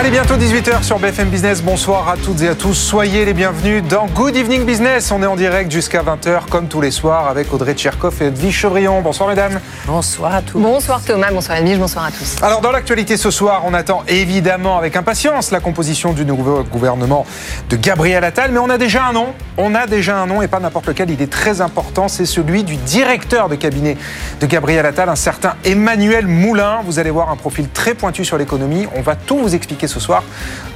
Allez, bientôt 18h sur BFM Business. Bonsoir à toutes et à tous. Soyez les bienvenus dans Good Evening Business. On est en direct jusqu'à 20h, comme tous les soirs, avec Audrey Tcherkov et Edwige Chevrillon. Bonsoir, mesdames. Bonsoir à tous. Bonsoir, Thomas. Bonsoir, Edwige. Bonsoir à tous. Alors, dans l'actualité ce soir, on attend évidemment avec impatience la composition du nouveau gouvernement de Gabriel Attal. Mais on a déjà un nom. On a déjà un nom et pas n'importe lequel. Il est très important. C'est celui du directeur de cabinet de Gabriel Attal, un certain Emmanuel Moulin. Vous allez voir un profil très pointu sur l'économie. On va tout vous expliquer ce soir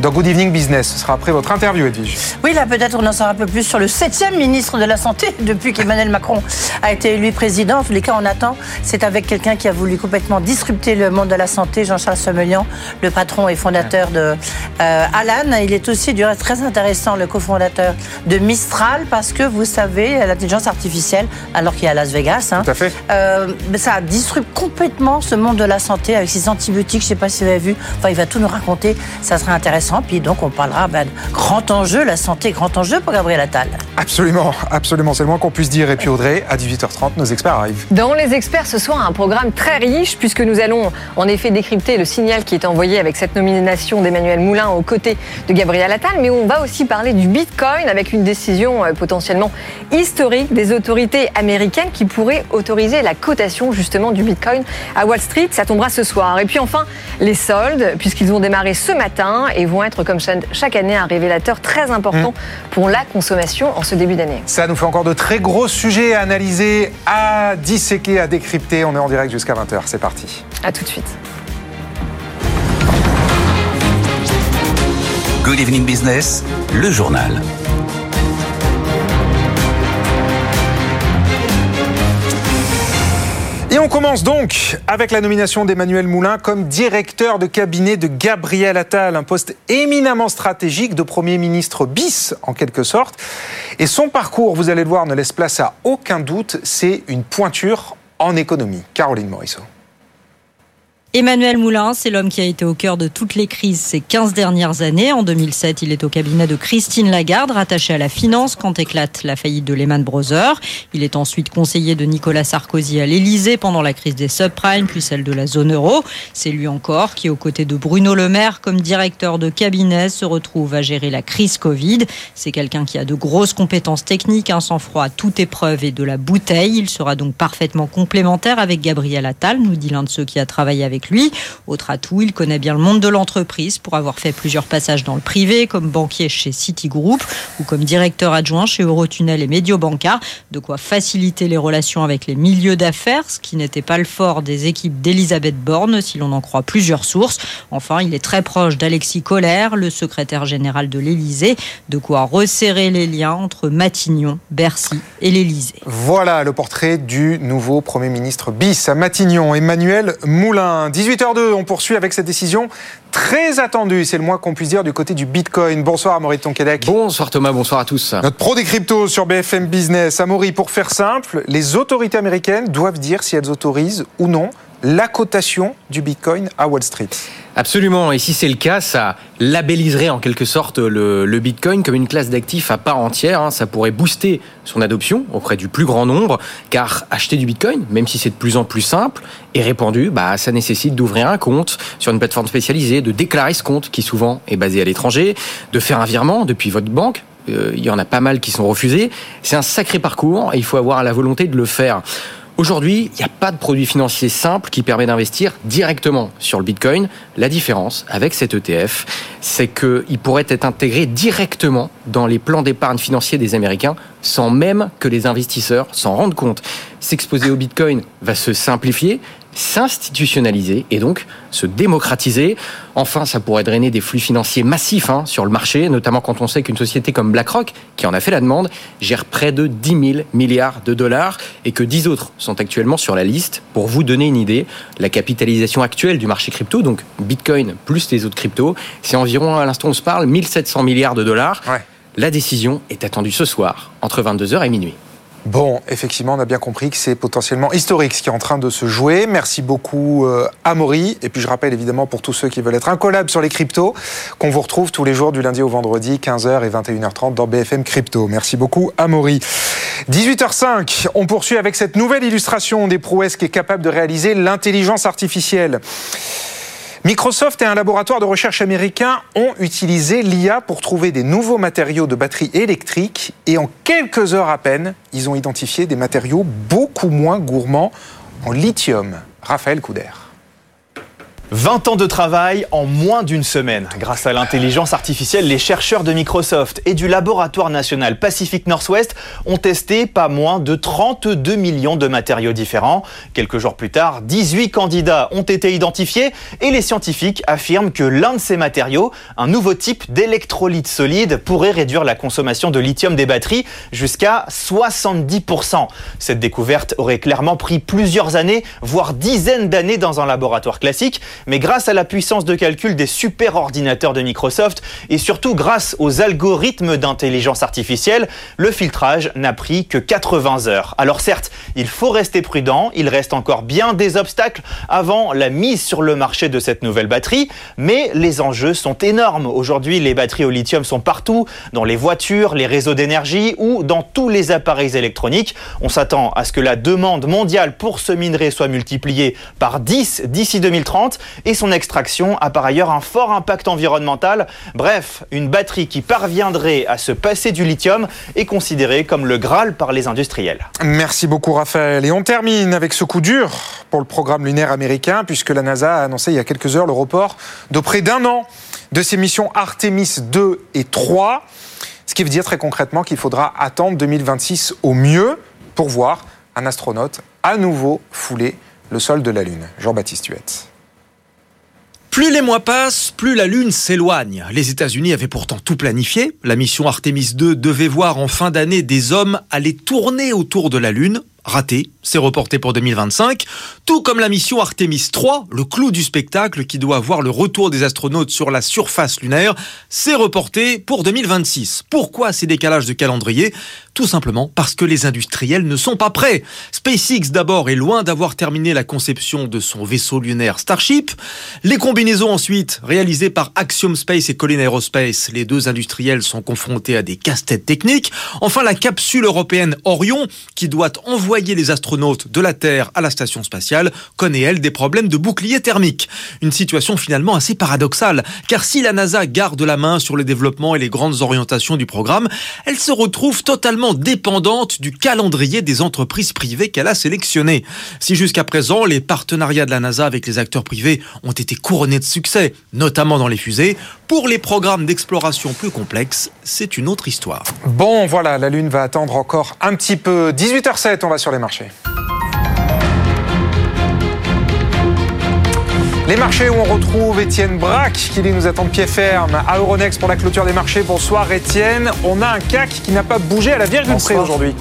dans Good Evening Business. Ce sera après votre interview, Edwige. Oui, là peut-être on en saura un peu plus sur le septième ministre de la Santé depuis qu'Emmanuel Macron a été élu président. En tous les cas, on attend. C'est avec quelqu'un qui a voulu complètement disrupter le monde de la santé, Jean-Charles Semelian, le patron et fondateur de euh, Alan. Il est aussi du reste très intéressant, le cofondateur de Mistral, parce que vous savez, l'intelligence artificielle, alors qu'il est à Las Vegas, hein, Tout à fait. euh, ça disrupte complètement ce monde de la santé avec ses antibiotiques. Je ne sais pas si vous avez vu. Enfin, il va tout nous raconter. Ça sera intéressant. Puis donc, on parlera ben, de grand enjeu, la santé, grand enjeu pour Gabriel Attal. Absolument, absolument. C'est le moins qu'on puisse dire. Et puis, Audrey, à 18h30, nos experts arrivent. Dans les experts ce soir, un programme très riche puisque nous allons en effet décrypter le signal qui est envoyé avec cette nomination d'Emmanuel Moulin aux côtés de Gabriel Attal, mais on va aussi parler du Bitcoin avec une décision euh, potentiellement historique des autorités américaines qui pourrait autoriser la cotation justement du Bitcoin à Wall Street. Ça tombera ce soir. Et puis enfin, les soldes, puisqu'ils ont démarré ce matin et vont être comme cha- chaque année un révélateur très important pour la consommation en ce début d'année. Ça nous fait encore de très gros sujets à analyser, à disséquer, à décrypter. On est en direct jusqu'à 20h. C'est parti. À tout de suite. Good evening business, le journal. On commence donc avec la nomination d'Emmanuel Moulin comme directeur de cabinet de Gabriel Attal, un poste éminemment stratégique de Premier ministre bis en quelque sorte. Et son parcours, vous allez le voir, ne laisse place à aucun doute, c'est une pointure en économie. Caroline Morisseau. Emmanuel Moulin, c'est l'homme qui a été au cœur de toutes les crises ces 15 dernières années. En 2007, il est au cabinet de Christine Lagarde, rattaché à la finance quand éclate la faillite de Lehman Brothers. Il est ensuite conseiller de Nicolas Sarkozy à l'Élysée pendant la crise des subprimes, puis celle de la zone euro. C'est lui encore qui, aux côtés de Bruno Le Maire, comme directeur de cabinet, se retrouve à gérer la crise Covid. C'est quelqu'un qui a de grosses compétences techniques, un sang-froid à toute épreuve et de la bouteille. Il sera donc parfaitement complémentaire avec Gabriel Attal, nous dit l'un de ceux qui a travaillé avec lui. Autre atout, il connaît bien le monde de l'entreprise pour avoir fait plusieurs passages dans le privé, comme banquier chez Citigroup ou comme directeur adjoint chez Eurotunnel et Mediobanca, de quoi faciliter les relations avec les milieux d'affaires, ce qui n'était pas le fort des équipes d'Elisabeth Borne, si l'on en croit plusieurs sources. Enfin, il est très proche d'Alexis Collère, le secrétaire général de l'Élysée, de quoi resserrer les liens entre Matignon, Bercy et l'Élysée. Voilà le portrait du nouveau Premier ministre bis à Matignon, Emmanuel Moulin. 18h02, on poursuit avec cette décision très attendue, c'est le moins qu'on puisse dire, du côté du Bitcoin. Bonsoir Amaury de Tonquédec. Bonsoir Thomas, bonsoir à tous. Notre pro des cryptos sur BFM Business. Amaury, pour faire simple, les autorités américaines doivent dire si elles autorisent ou non la cotation du Bitcoin à Wall Street. Absolument, et si c'est le cas, ça labelliserait en quelque sorte le, le Bitcoin comme une classe d'actifs à part entière. hein. Ça pourrait booster son adoption auprès du plus grand nombre, car acheter du Bitcoin, même si c'est de plus en plus simple et répandu, bah, ça nécessite d'ouvrir un compte sur une plateforme spécialisée, de déclarer ce compte qui souvent est basé à l'étranger, de faire un virement depuis votre banque. Euh, Il y en a pas mal qui sont refusés. C'est un sacré parcours et il faut avoir la volonté de le faire. Aujourd'hui, il n'y a pas de produit financier simple qui permet d'investir directement sur le Bitcoin. La différence avec cet ETF, c'est qu'il pourrait être intégré directement dans les plans d'épargne financier des Américains sans même que les investisseurs s'en rendent compte. S'exposer au Bitcoin va se simplifier, s'institutionnaliser et donc se démocratiser. Enfin, ça pourrait drainer des flux financiers massifs hein, sur le marché, notamment quand on sait qu'une société comme BlackRock, qui en a fait la demande, gère près de 10 000 milliards de dollars et que 10 autres sont actuellement sur la liste. Pour vous donner une idée, la capitalisation actuelle du marché crypto, donc Bitcoin plus les autres cryptos, c'est environ, à l'instant où on se parle, 1700 milliards de dollars. La décision est attendue ce soir, entre 22h et minuit. Bon, effectivement, on a bien compris que c'est potentiellement historique ce qui est en train de se jouer. Merci beaucoup, euh, Amaury. Et puis je rappelle évidemment pour tous ceux qui veulent être incollables sur les cryptos, qu'on vous retrouve tous les jours du lundi au vendredi, 15h et 21h30 dans BFM Crypto. Merci beaucoup, Amaury. 18h05, on poursuit avec cette nouvelle illustration des prouesses qui est capable de réaliser l'intelligence artificielle. Microsoft et un laboratoire de recherche américain ont utilisé l'IA pour trouver des nouveaux matériaux de batterie électrique et en quelques heures à peine, ils ont identifié des matériaux beaucoup moins gourmands en lithium. Raphaël Couder. 20 ans de travail en moins d'une semaine. Grâce à l'intelligence artificielle, les chercheurs de Microsoft et du laboratoire national Pacific Northwest ont testé pas moins de 32 millions de matériaux différents. Quelques jours plus tard, 18 candidats ont été identifiés et les scientifiques affirment que l'un de ces matériaux, un nouveau type d'électrolyte solide, pourrait réduire la consommation de lithium des batteries jusqu'à 70%. Cette découverte aurait clairement pris plusieurs années, voire dizaines d'années dans un laboratoire classique mais grâce à la puissance de calcul des super ordinateurs de Microsoft et surtout grâce aux algorithmes d'intelligence artificielle, le filtrage n'a pris que 80 heures. Alors certes, il faut rester prudent, il reste encore bien des obstacles avant la mise sur le marché de cette nouvelle batterie, mais les enjeux sont énormes. Aujourd'hui, les batteries au lithium sont partout, dans les voitures, les réseaux d'énergie ou dans tous les appareils électroniques. On s'attend à ce que la demande mondiale pour ce minerai soit multipliée par 10 d'ici 2030 et son extraction a par ailleurs un fort impact environnemental. Bref, une batterie qui parviendrait à se passer du lithium est considérée comme le Graal par les industriels. Merci beaucoup Raphaël. Et on termine avec ce coup dur pour le programme lunaire américain puisque la NASA a annoncé il y a quelques heures le report de près d'un an de ses missions Artemis 2 et 3. Ce qui veut dire très concrètement qu'il faudra attendre 2026 au mieux pour voir un astronaute à nouveau fouler le sol de la Lune. Jean-Baptiste Huette. Plus les mois passent, plus la Lune s'éloigne. Les États-Unis avaient pourtant tout planifié. La mission Artemis 2 devait voir en fin d'année des hommes aller tourner autour de la Lune raté, c'est reporté pour 2025, tout comme la mission Artemis 3, le clou du spectacle qui doit voir le retour des astronautes sur la surface lunaire, c'est reporté pour 2026. Pourquoi ces décalages de calendrier? Tout simplement parce que les industriels ne sont pas prêts. SpaceX d'abord est loin d'avoir terminé la conception de son vaisseau lunaire Starship. Les combinaisons ensuite réalisées par Axiom Space et Collins Aerospace, les deux industriels sont confrontés à des casse-têtes techniques. Enfin la capsule européenne Orion qui doit envoyer les astronautes de la Terre à la station spatiale connaît, elle, des problèmes de bouclier thermique. Une situation finalement assez paradoxale, car si la NASA garde la main sur le développement et les grandes orientations du programme, elle se retrouve totalement dépendante du calendrier des entreprises privées qu'elle a sélectionnées. Si jusqu'à présent, les partenariats de la NASA avec les acteurs privés ont été couronnés de succès, notamment dans les fusées, pour les programmes d'exploration plus complexes, c'est une autre histoire. Bon, voilà, la Lune va attendre encore un petit peu. 18h07, on va sur les marchés. Les marchés où on retrouve Étienne Braque qui nous attend de pied ferme à Euronext pour la clôture des marchés. Bonsoir Étienne. On a un CAC qui n'a pas bougé à la virgule près aujourd'hui.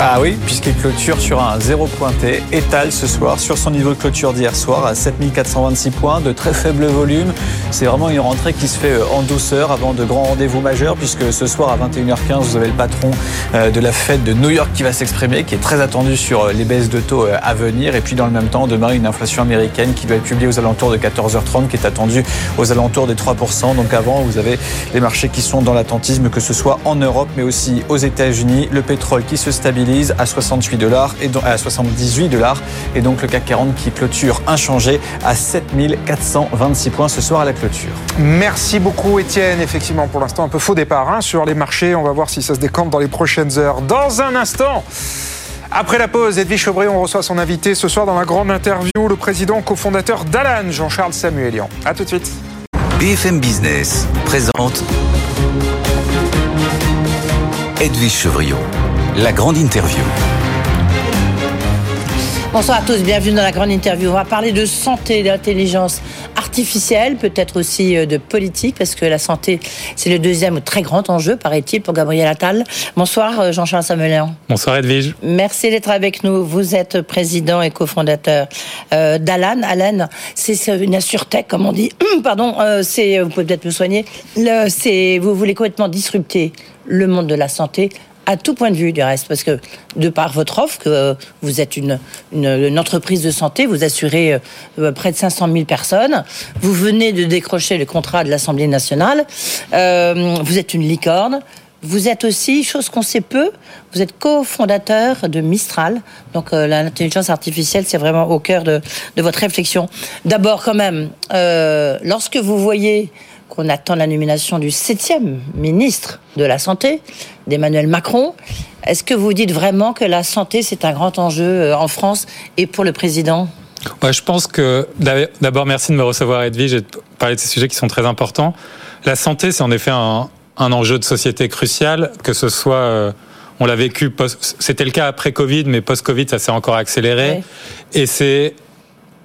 Ah oui, puisqu'il clôture sur un zéro pointé, étale ce soir sur son niveau de clôture d'hier soir à 7426 points, de très faible volume. C'est vraiment une rentrée qui se fait euh, en douceur avant de grands rendez-vous majeurs, puisque ce soir à 21h15, vous avez le patron euh, de la fête de New York qui va s'exprimer, qui est très attendu sur euh, les baisses de taux à venir. Et puis dans le même temps, demain, une inflation américaine qui doit être publiée aux alentours de 14h30, qui est attendue aux alentours des 3%. Donc avant, vous avez les marchés qui sont dans l'attentisme, que ce soit en Europe, mais aussi aux États-Unis. Le pétrole qui se stabilise à 68 dollars et à 78 dollars et donc le CAC 40 qui clôture inchangé à 7426 points ce soir à la clôture. Merci beaucoup Étienne. Effectivement, pour l'instant un peu faux départ hein, sur les marchés. On va voir si ça se décante dans les prochaines heures. Dans un instant. Après la pause, Edwige Chevré, on reçoit son invité ce soir dans la grande interview, le président cofondateur d'Alan, Jean-Charles Samuelian. A tout de suite. BFM Business présente Edwige Chevrillon la grande interview. Bonsoir à tous, bienvenue dans la grande interview. On va parler de santé, d'intelligence artificielle, peut-être aussi euh, de politique, parce que la santé, c'est le deuxième très grand enjeu, paraît-il, pour Gabriel Attal. Bonsoir euh, Jean-Charles Samuelian. Bonsoir Edwige. Merci d'être avec nous. Vous êtes président et cofondateur euh, d'Alan. Alan, c'est une assurtech, comme on dit. Pardon, c'est, vous pouvez peut-être me soigner. Le, c'est, vous voulez complètement disrupter le monde de la santé à tout point de vue du reste, parce que de par votre offre, que euh, vous êtes une, une, entreprise de santé, vous assurez euh, euh, près de 500 000 personnes, vous venez de décrocher le contrat de l'Assemblée nationale, vous êtes une licorne, vous êtes aussi, chose qu'on sait peu, vous êtes cofondateur de Mistral. Donc l'intelligence artificielle, c'est vraiment au cœur de, de votre réflexion. D'abord, quand même, lorsque vous voyez qu'on attend la nomination du septième ministre de la Santé, d'Emmanuel Macron, est-ce que vous dites vraiment que la santé, c'est un grand enjeu euh, en France et pour le président? Ouais, je pense que d'abord merci de me recevoir Edwige et de parler de ces sujets qui sont très importants. La santé, c'est en effet un, un, enjeu de société crucial, que ce soit euh, on l'a vécu, c'était le cas après Covid, mais post-Covid, ça s'est encore accéléré. Ouais. Et c'est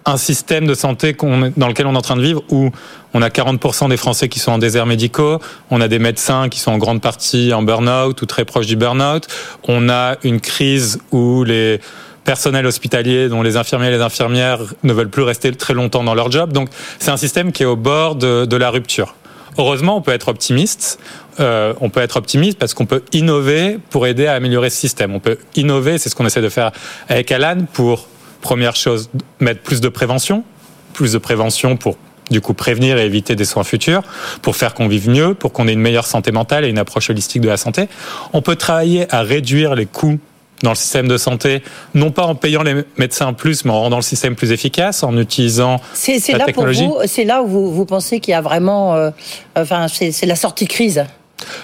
un système de santé dans lequel on est en train de vivre où on a 40% des Français qui sont en déserts médicaux, on a des médecins qui sont en grande partie en burn-out ou très proches du burn-out, on a une crise où les personnels hospitaliers, dont les infirmiers et les infirmières ne veulent plus rester très longtemps dans leur job. Donc c'est un système qui est au bord de, de la rupture. Heureusement, on peut être optimiste. Euh, on peut être optimiste parce qu'on peut innover pour aider à améliorer ce système. On peut innover, c'est ce qu'on essaie de faire avec Alan pour Première chose, mettre plus de prévention, plus de prévention pour du coup prévenir et éviter des soins futurs, pour faire qu'on vive mieux, pour qu'on ait une meilleure santé mentale et une approche holistique de la santé. On peut travailler à réduire les coûts dans le système de santé, non pas en payant les médecins plus, mais en rendant le système plus efficace, en utilisant c'est, c'est la là technologie. C'est là où vous, vous pensez qu'il y a vraiment, euh, enfin, c'est, c'est la sortie crise.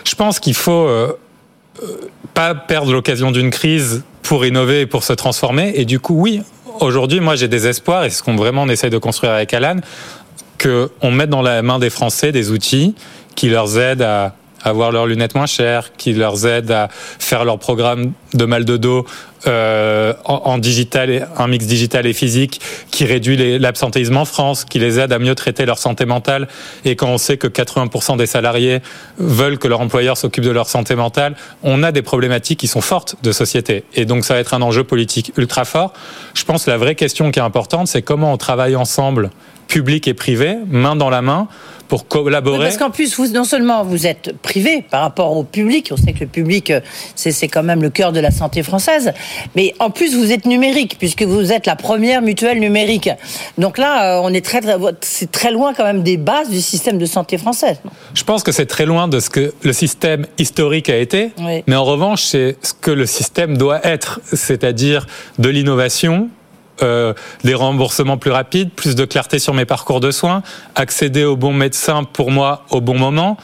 Je pense qu'il faut euh, euh, pas perdre l'occasion d'une crise pour innover et pour se transformer. Et du coup, oui, aujourd'hui, moi, j'ai des espoirs, et c'est ce qu'on vraiment on essaye de construire avec Alan, qu'on mette dans la main des Français des outils qui leur aident à avoir leurs lunettes moins chères, qui leur aident à faire leur programme de mal de dos euh, en, en, digital, un mix digital et physique, qui réduit l'absentéisme en France, qui les aide à mieux traiter leur santé mentale. Et quand on sait que 80% des salariés veulent que leur employeur s'occupe de leur santé mentale, on a des problématiques qui sont fortes de société. Et donc ça va être un enjeu politique ultra fort. Je pense que la vraie question qui est importante, c'est comment on travaille ensemble, public et privé, main dans la main, pour collaborer. Oui, parce qu'en plus, vous, non seulement vous êtes privé par rapport au public, on sait que le public, c'est, c'est quand même le cœur de la santé française, mais en plus, vous êtes numérique, puisque vous êtes la première mutuelle numérique. Donc là, on est très, très, c'est très loin quand même des bases du système de santé française. Je pense que c'est très loin de ce que le système historique a été, oui. mais en revanche, c'est ce que le système doit être, c'est-à-dire de l'innovation, euh, des remboursements plus rapides, plus de clarté sur mes parcours de soins, accéder au bon médecin pour moi au bon moment,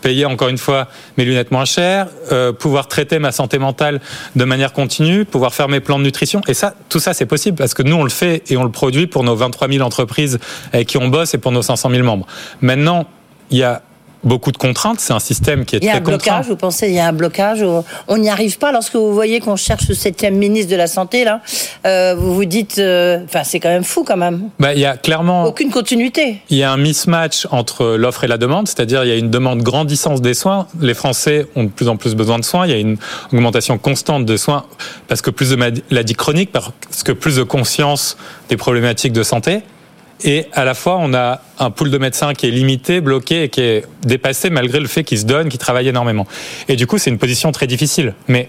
payer encore une fois mes lunettes moins chères, euh, pouvoir traiter ma santé mentale de manière continue, pouvoir faire mes plans de nutrition. Et ça, tout ça, c'est possible parce que nous, on le fait et on le produit pour nos 23 000 entreprises avec qui on bosse et pour nos 500 000 membres. Maintenant, il y a beaucoup de contraintes. C'est un système qui est il y a très un blocage, contraint. Vous pensez il y a un blocage On n'y arrive pas lorsque vous voyez qu'on cherche le septième ministre de la santé là. Euh, vous vous dites, enfin euh, c'est quand même fou quand même. Bah, il y a clairement aucune continuité. Il y a un mismatch entre l'offre et la demande, c'est-à-dire il y a une demande grandissante des soins. Les Français ont de plus en plus besoin de soins. Il y a une augmentation constante de soins parce que plus de maladies chroniques, parce que plus de conscience des problématiques de santé. Et à la fois, on a un pool de médecins qui est limité, bloqué et qui est dépassé malgré le fait qu'ils se donnent, qu'ils travaillent énormément. Et du coup, c'est une position très difficile. Mais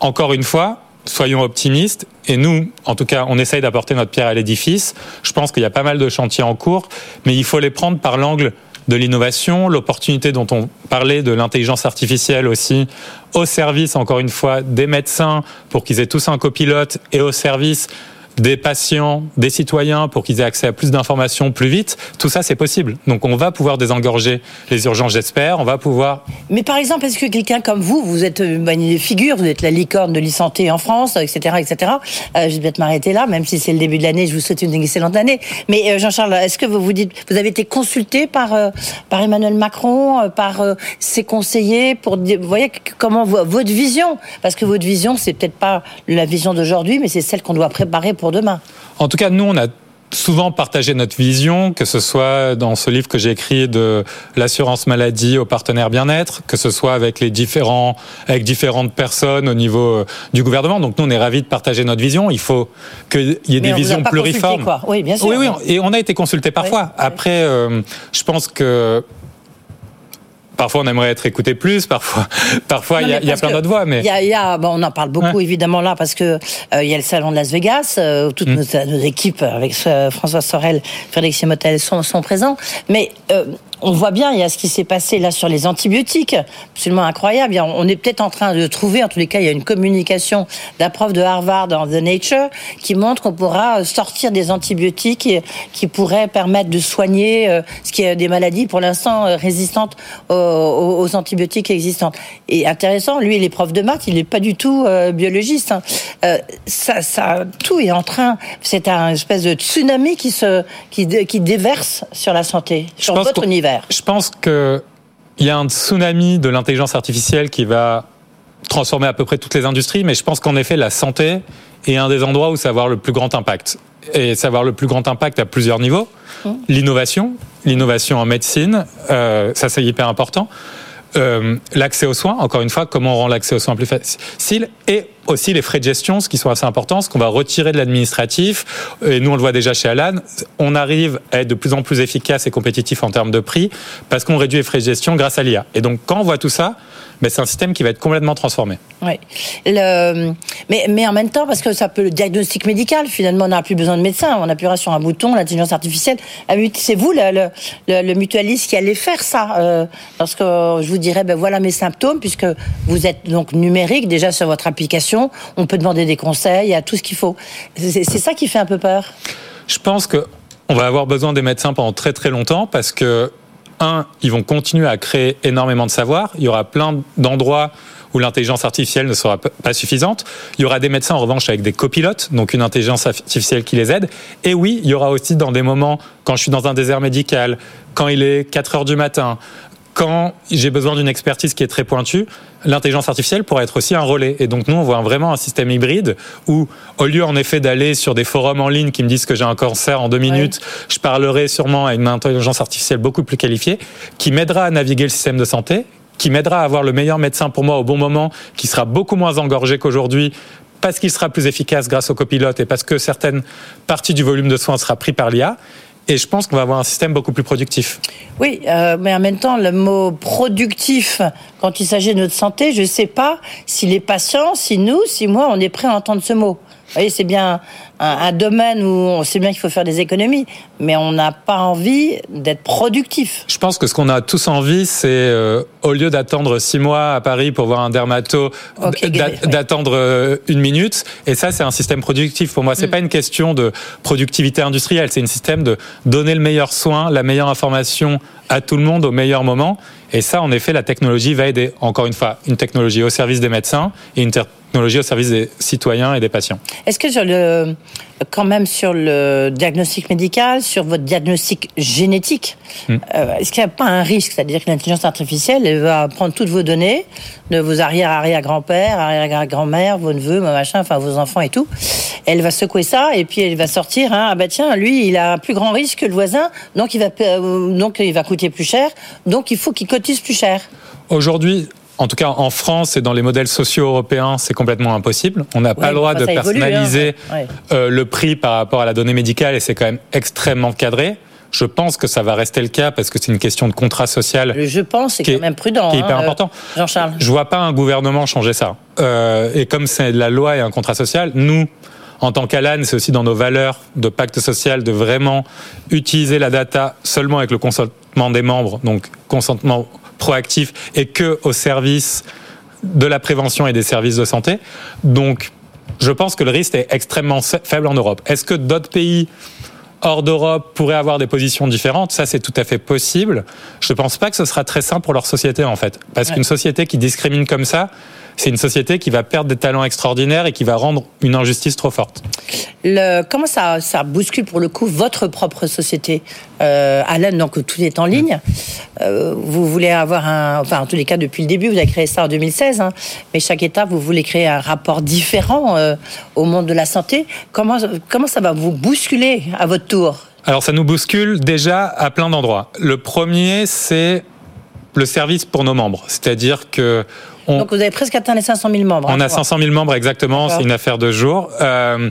encore une fois, soyons optimistes. Et nous, en tout cas, on essaye d'apporter notre pierre à l'édifice. Je pense qu'il y a pas mal de chantiers en cours, mais il faut les prendre par l'angle de l'innovation, l'opportunité dont on parlait de l'intelligence artificielle aussi, au service, encore une fois, des médecins pour qu'ils aient tous un copilote et au service des patients, des citoyens pour qu'ils aient accès à plus d'informations plus vite, tout ça c'est possible. Donc on va pouvoir désengorger les urgences, j'espère, on va pouvoir... Mais par exemple, est-ce que quelqu'un comme vous, vous êtes une figure, vous êtes la licorne de l'e-santé en France, etc., etc., euh, je vais peut-être m'arrêter là, même si c'est le début de l'année, je vous souhaite une excellente année. Mais euh, Jean-Charles, est-ce que vous vous dites, vous avez été consulté par, euh, par Emmanuel Macron, par ses conseillers, pour, vous voyez, comment votre vision, parce que votre vision, c'est peut-être pas la vision d'aujourd'hui, mais c'est celle qu'on doit préparer pour pour demain. En tout cas, nous, on a souvent partagé notre vision, que ce soit dans ce livre que j'ai écrit de l'assurance maladie aux partenaires bien-être, que ce soit avec les différents, avec différentes personnes au niveau euh, du gouvernement. Donc nous, on est ravis de partager notre vision. Il faut qu'il y ait Mais des visions pluriformes. quoi. Oui, bien sûr. Oui, oui, et on a été consulté parfois. Après, euh, je pense que parfois on aimerait être écouté plus, parfois, parfois il y a, y plein d'autres voix, mais il y a, y a- bon, on en parle beaucoup évidemment là parce que euh, il y a le salon de Las Vegas, euh, où toutes Mm. nos, nos équipes avec euh, François Sorel, Frédéric Simotel sont, sont présents, mais euh, on voit bien, il y a ce qui s'est passé là sur les antibiotiques, absolument incroyable. On est peut-être en train de trouver, en tous les cas, il y a une communication d'un prof de Harvard dans The Nature qui montre qu'on pourra sortir des antibiotiques qui, pourraient permettre de soigner euh, ce qui est des maladies pour l'instant euh, résistantes aux, antibiotiques existantes. Et intéressant, lui, il est prof de maths, il n'est pas du tout euh, biologiste. hein. Euh, ça, ça, tout est en train. C'est un espèce de tsunami qui se, qui, dé- qui déverse sur la santé, sur votre univers. Je pense que il y a un tsunami de l'intelligence artificielle qui va transformer à peu près toutes les industries, mais je pense qu'en effet, la santé est un des endroits où ça va avoir le plus grand impact. Et ça va avoir le plus grand impact à plusieurs niveaux. L'innovation, l'innovation en médecine, euh, ça c'est hyper important. Euh, l'accès aux soins, encore une fois, comment on rend l'accès aux soins plus facile, et aussi les frais de gestion, ce qui sont assez importants, ce qu'on va retirer de l'administratif, et nous on le voit déjà chez Alan, on arrive à être de plus en plus efficace et compétitif en termes de prix, parce qu'on réduit les frais de gestion grâce à l'IA. Et donc quand on voit tout ça, ben, c'est un système qui va être complètement transformé. Oui. Mais, mais en même temps, parce que ça peut le diagnostic médical, finalement, on n'a plus besoin de médecin. On appuiera sur un bouton, l'intelligence artificielle. Ah, mais C'est vous, le, le, mutualiste, qui allez faire ça. Euh, lorsque je vous dirais, ben voilà mes symptômes, puisque vous êtes donc numérique déjà sur votre application, on peut demander des conseils, a tout ce qu'il faut. C'est ça qui fait un peu peur. Je pense que on va avoir besoin des médecins pendant très très longtemps parce que un, ils vont continuer à créer énormément de savoir. Il y aura plein d'endroits où l'intelligence artificielle ne sera pas suffisante. Il y aura des médecins en revanche avec des copilotes, donc une intelligence artificielle qui les aide. Et oui, il y aura aussi dans des moments quand je suis dans un désert médical, quand il est 4 heures du matin, quand j'ai besoin d'une expertise qui est très pointue, l'intelligence artificielle pourrait être aussi un relais. Et donc nous, on voit vraiment un système hybride où, au lieu en effet d'aller sur des forums en ligne qui me disent que j'ai un cancer en deux minutes, je parlerai sûrement à une intelligence artificielle beaucoup plus qualifiée, qui m'aidera à naviguer le système de santé, qui m'aidera à avoir le meilleur médecin pour moi au bon moment, qui sera beaucoup moins engorgé qu'aujourd'hui parce qu'il sera plus efficace grâce au copilote et parce que certaines parties du volume de soins sera pris par l'IA. Et je pense qu'on va avoir un système beaucoup plus productif. Oui, euh, mais en même temps, le mot productif, quand il s'agit de notre santé, je ne sais pas si les patients, si nous, si moi, on est prêt à entendre ce mot. Vous voyez, c'est bien un, un domaine où on sait bien qu'il faut faire des économies, mais on n'a pas envie d'être productif. Je pense que ce qu'on a tous envie, c'est euh, au lieu d'attendre six mois à Paris pour voir un dermato, d'attendre euh, une minute. Et ça, c'est un système productif. Pour moi, c'est pas une question de productivité industrielle. C'est un système de donner le meilleur soin, la meilleure information à tout le monde au meilleur moment. Et ça, en effet, la technologie va aider. Encore une fois, une technologie au service des médecins et une technologie au service des citoyens et des patients. Est-ce que sur le, quand même sur le diagnostic médical, sur votre diagnostic génétique, Hmm. euh, est-ce qu'il n'y a pas un risque? C'est-à-dire que l'intelligence artificielle, elle va prendre toutes vos données de vos arrière-arrière-grands-pères, arrière-grand-mères, vos neveux, vos machins, enfin vos enfants et tout. Elle va secouer ça et puis elle va sortir. Hein, ah bah tiens, lui, il a un plus grand risque que le voisin, donc il va, euh, donc il va coûter plus cher, donc il faut qu'il cotise plus cher. Aujourd'hui, en tout cas en France et dans les modèles sociaux européens, c'est complètement impossible. On n'a pas le droit de évolue, hein, personnaliser ouais. euh, le prix par rapport à la donnée médicale et c'est quand même extrêmement cadré. Je pense que ça va rester le cas parce que c'est une question de contrat social. Je pense, c'est quand même prudent. qui est hyper hein, euh, important. Jean-Charles. Je vois pas un gouvernement changer ça. Euh, et comme c'est de la loi et un contrat social, nous, en tant qu'Alan, c'est aussi dans nos valeurs de pacte social de vraiment utiliser la data seulement avec le consentement des membres, donc consentement proactif et que au service de la prévention et des services de santé. Donc, je pense que le risque est extrêmement faible en Europe. Est-ce que d'autres pays hors d'Europe pourraient avoir des positions différentes? Ça, c'est tout à fait possible. Je ne pense pas que ce sera très simple pour leur société, en fait. Parce Ouais. qu'une société qui discrimine comme ça, c'est une société qui va perdre des talents extraordinaires et qui va rendre une injustice trop forte. Le, comment ça, ça bouscule pour le coup votre propre société euh, Alan, donc tout est en ligne? Euh, vous voulez avoir un, enfin en tous les cas depuis le début, vous avez créé ça en 2016, hein, mais chaque étape vous voulez créer un rapport différent euh, au monde de la santé. Comment comment ça va vous bousculer à votre tour? Alors ça nous bouscule déjà à plein d'endroits. Le premier, c'est le service pour nos membres, c'est-à-dire que on, Donc vous avez presque atteint les 500 000 membres. on hein, a je crois. 500 000 membres exactement, c'est une affaire de jour. Euh,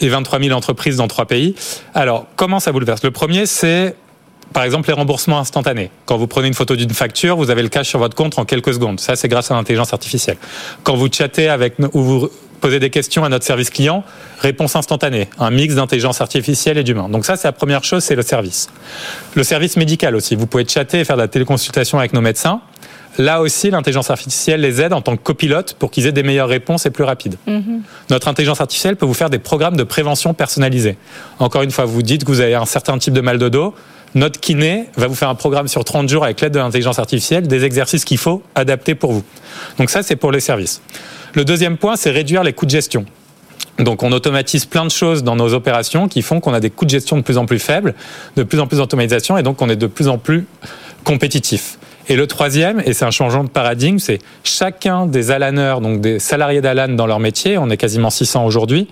et 23 000 entreprises dans trois pays. Alors, comment ça bouleverse? Le premier, c'est par exemple les remboursements instantanés. Quand vous prenez une photo d'une facture, vous avez le cash sur votre compte en quelques secondes. Ça, c'est grâce à l'intelligence artificielle. Quand vous chattez avec ou vous posez des questions à notre service client, réponse instantanée, un mix d'intelligence artificielle et d'humain. Donc ça, c'est la première chose, c'est le service. Le service médical aussi. Vous pouvez chatter et faire de la téléconsultation avec nos médecins. Là aussi, l'intelligence artificielle les aide en tant que copilote pour qu'ils aient des meilleures réponses et plus rapides. Notre intelligence artificielle peut vous faire des programmes de prévention personnalisés. Encore une fois, vous dites que vous avez un certain type de mal de dos. Notre kiné va vous faire un programme sur 30 jours avec l'aide de l'intelligence artificielle, des exercices qu'il faut adapter pour vous. Donc ça, c'est pour les services. Le deuxième point, c'est réduire les coûts de gestion. Donc on automatise plein de choses dans nos opérations qui font qu'on a des coûts de gestion de plus en plus faibles, de plus en plus d'automatisation et donc on est de plus en plus compétitif. Et le troisième, et c'est un changement de paradigme, c'est chacun des Alaneurs, donc des salariés d'Alan dans leur métier, on est quasiment 600 aujourd'hui,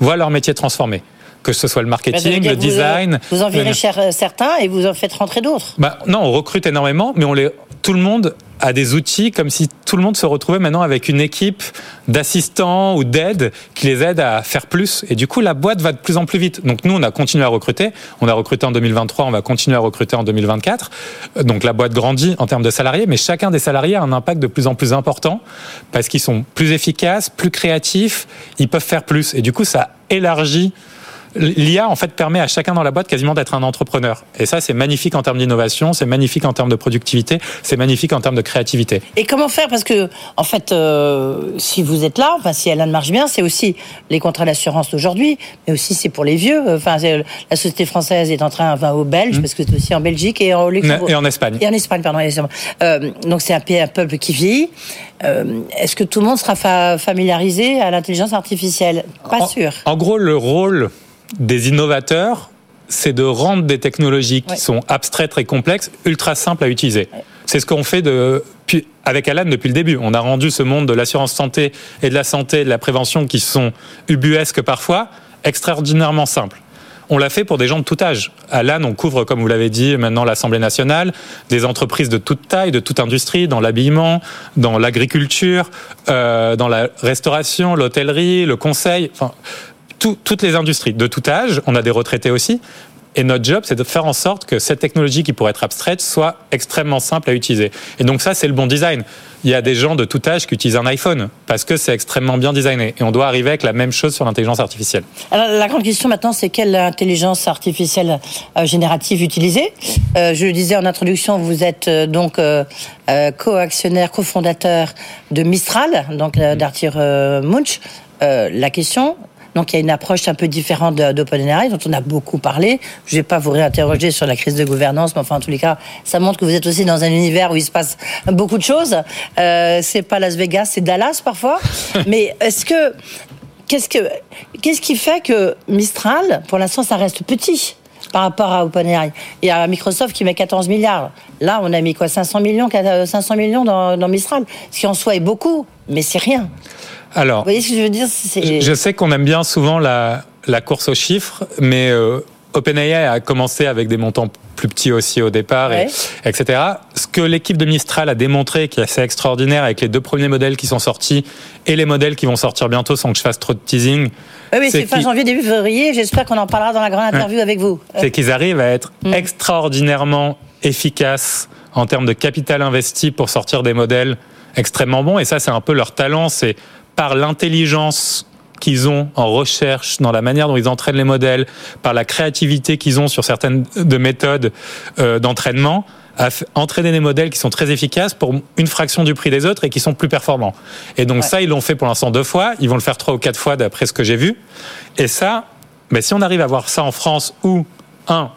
voit leur métier transformé. Que ce soit le Bah, marketing, dire le vous, design. Vous en virez le- euh, certains et vous en faites rentrer d'autres. bah, non, on recrute énormément, mais on les, tout le monde a des outils comme si tout le monde se retrouvait maintenant avec une équipe d'assistants ou d'aides qui les aident à faire plus. Et du coup, la boîte va de plus en plus vite. Donc nous, on a continué à recruter. On a recruté en 2023, on va continuer à recruter en 2024. Euh, Donc la boîte grandit en termes de salariés, mais chacun des salariés a un impact de plus en plus important parce qu'ils sont plus efficaces, plus créatifs, ils peuvent faire plus. Et du coup, ça élargit L'IA, en fait, permet à chacun dans la boîte quasiment d'être un entrepreneur. Et ça, c'est magnifique en termes d'innovation, c'est magnifique en termes de productivité, c'est magnifique en termes de créativité. Et comment faire? Parce que, en fait, euh, si vous êtes là, enfin, si Alan marche bien, c'est aussi les contrats d'assurance d'aujourd'hui, mais aussi c'est pour les vieux. Enfin, c'est- la société française est en train, enfin, aux Belges, parce que c'est aussi en Belgique et en Luxembourg. Mmh. Et en Espagne. Et en Espagne, pardon. Euh, donc c'est un, pays- un peuple qui vieillit. Euh, Est-ce que tout le monde sera fa- familiarisé à l'intelligence artificielle? Pas en, sûr. En gros, le rôle des innovateurs, c'est de rendre des technologies qui Ouais. sont abstraites et complexes ultra simples à utiliser. C'est ce qu'on fait de, avec Alan depuis le début. On a rendu ce monde de l'assurance santé et de la santé et de la prévention qui sont ubuesques parfois, extraordinairement simples. On l'a fait pour des gens de tout âge. Alan, on couvre, comme vous l'avez dit, maintenant l'Assemblée nationale, des entreprises de toute taille, de toute industrie, dans l'habillement, dans l'agriculture, euh, dans la restauration, l'hôtellerie, le conseil, enfin, tout- toutes les industries de tout âge. On a des retraités aussi. Et notre job, c'est de faire en sorte que cette technologie qui pourrait être abstraite soit extrêmement simple à utiliser. Et donc ça, c'est le bon design. Il y a des gens de tout âge qui utilisent un iPhone parce que c'est extrêmement bien designé. Et on doit arriver avec la même chose sur l'intelligence artificielle. Alors, la grande question maintenant, c'est quelle intelligence artificielle euh, générative utiliser? Euh, Je le disais en introduction, vous êtes euh, donc co-actionnaire, cofondateur de Mistral, donc d'Arthur Munch. La question, donc il y a une approche un peu différente d'OpenAI dont on a beaucoup parlé. Je ne vais pas vous réinterroger sur la crise de gouvernance, mais enfin en tous les cas, ça montre que vous êtes aussi dans un univers où il se passe beaucoup de choses. Euh, c'est pas Las Vegas, c'est Dallas parfois. mais est-ce que Qu'est-ce que qu'est-ce qui fait que Mistral, pour l'instant, ça reste petit par rapport à OpenAI? Il y a Microsoft qui met 14 milliards. Là, on a mis quoi? 500 millions, 500 millions dans, dans Mistral, ce qui en soi est beaucoup, mais c'est rien. Alors, Vous voyez ce que je veux dire Je sais qu'on aime bien souvent la, la course aux chiffres, mais euh, OpenAI a commencé avec des montants plus petits aussi au départ, et- etc. Ce que l'équipe de Mistral a démontré, qui est assez extraordinaire avec les deux premiers modèles qui sont sortis et les modèles qui vont sortir bientôt sans que je fasse trop de teasing, Oui, oui, c'est fin janvier, début février. J'espère qu'on en parlera dans la grande interview avec vous. c'est qu'ils arrivent à être Mm. extraordinairement efficaces en termes de capital investi pour sortir des modèles extrêmement bons. Et ça, c'est un peu leur talent, c'est par l'intelligence qu'ils ont en recherche, dans la manière dont ils entraînent les modèles, par la créativité qu'ils ont sur certaines de méthodes euh, d'entraînement, à entraîner des modèles qui sont très efficaces pour une fraction du prix des autres et qui sont plus performants. Et donc Ouais. ça, ils l'ont fait pour l'instant deux fois, ils vont le faire trois ou quatre fois d'après ce que j'ai vu. Et ça, mais si on arrive à voir ça en France où, un,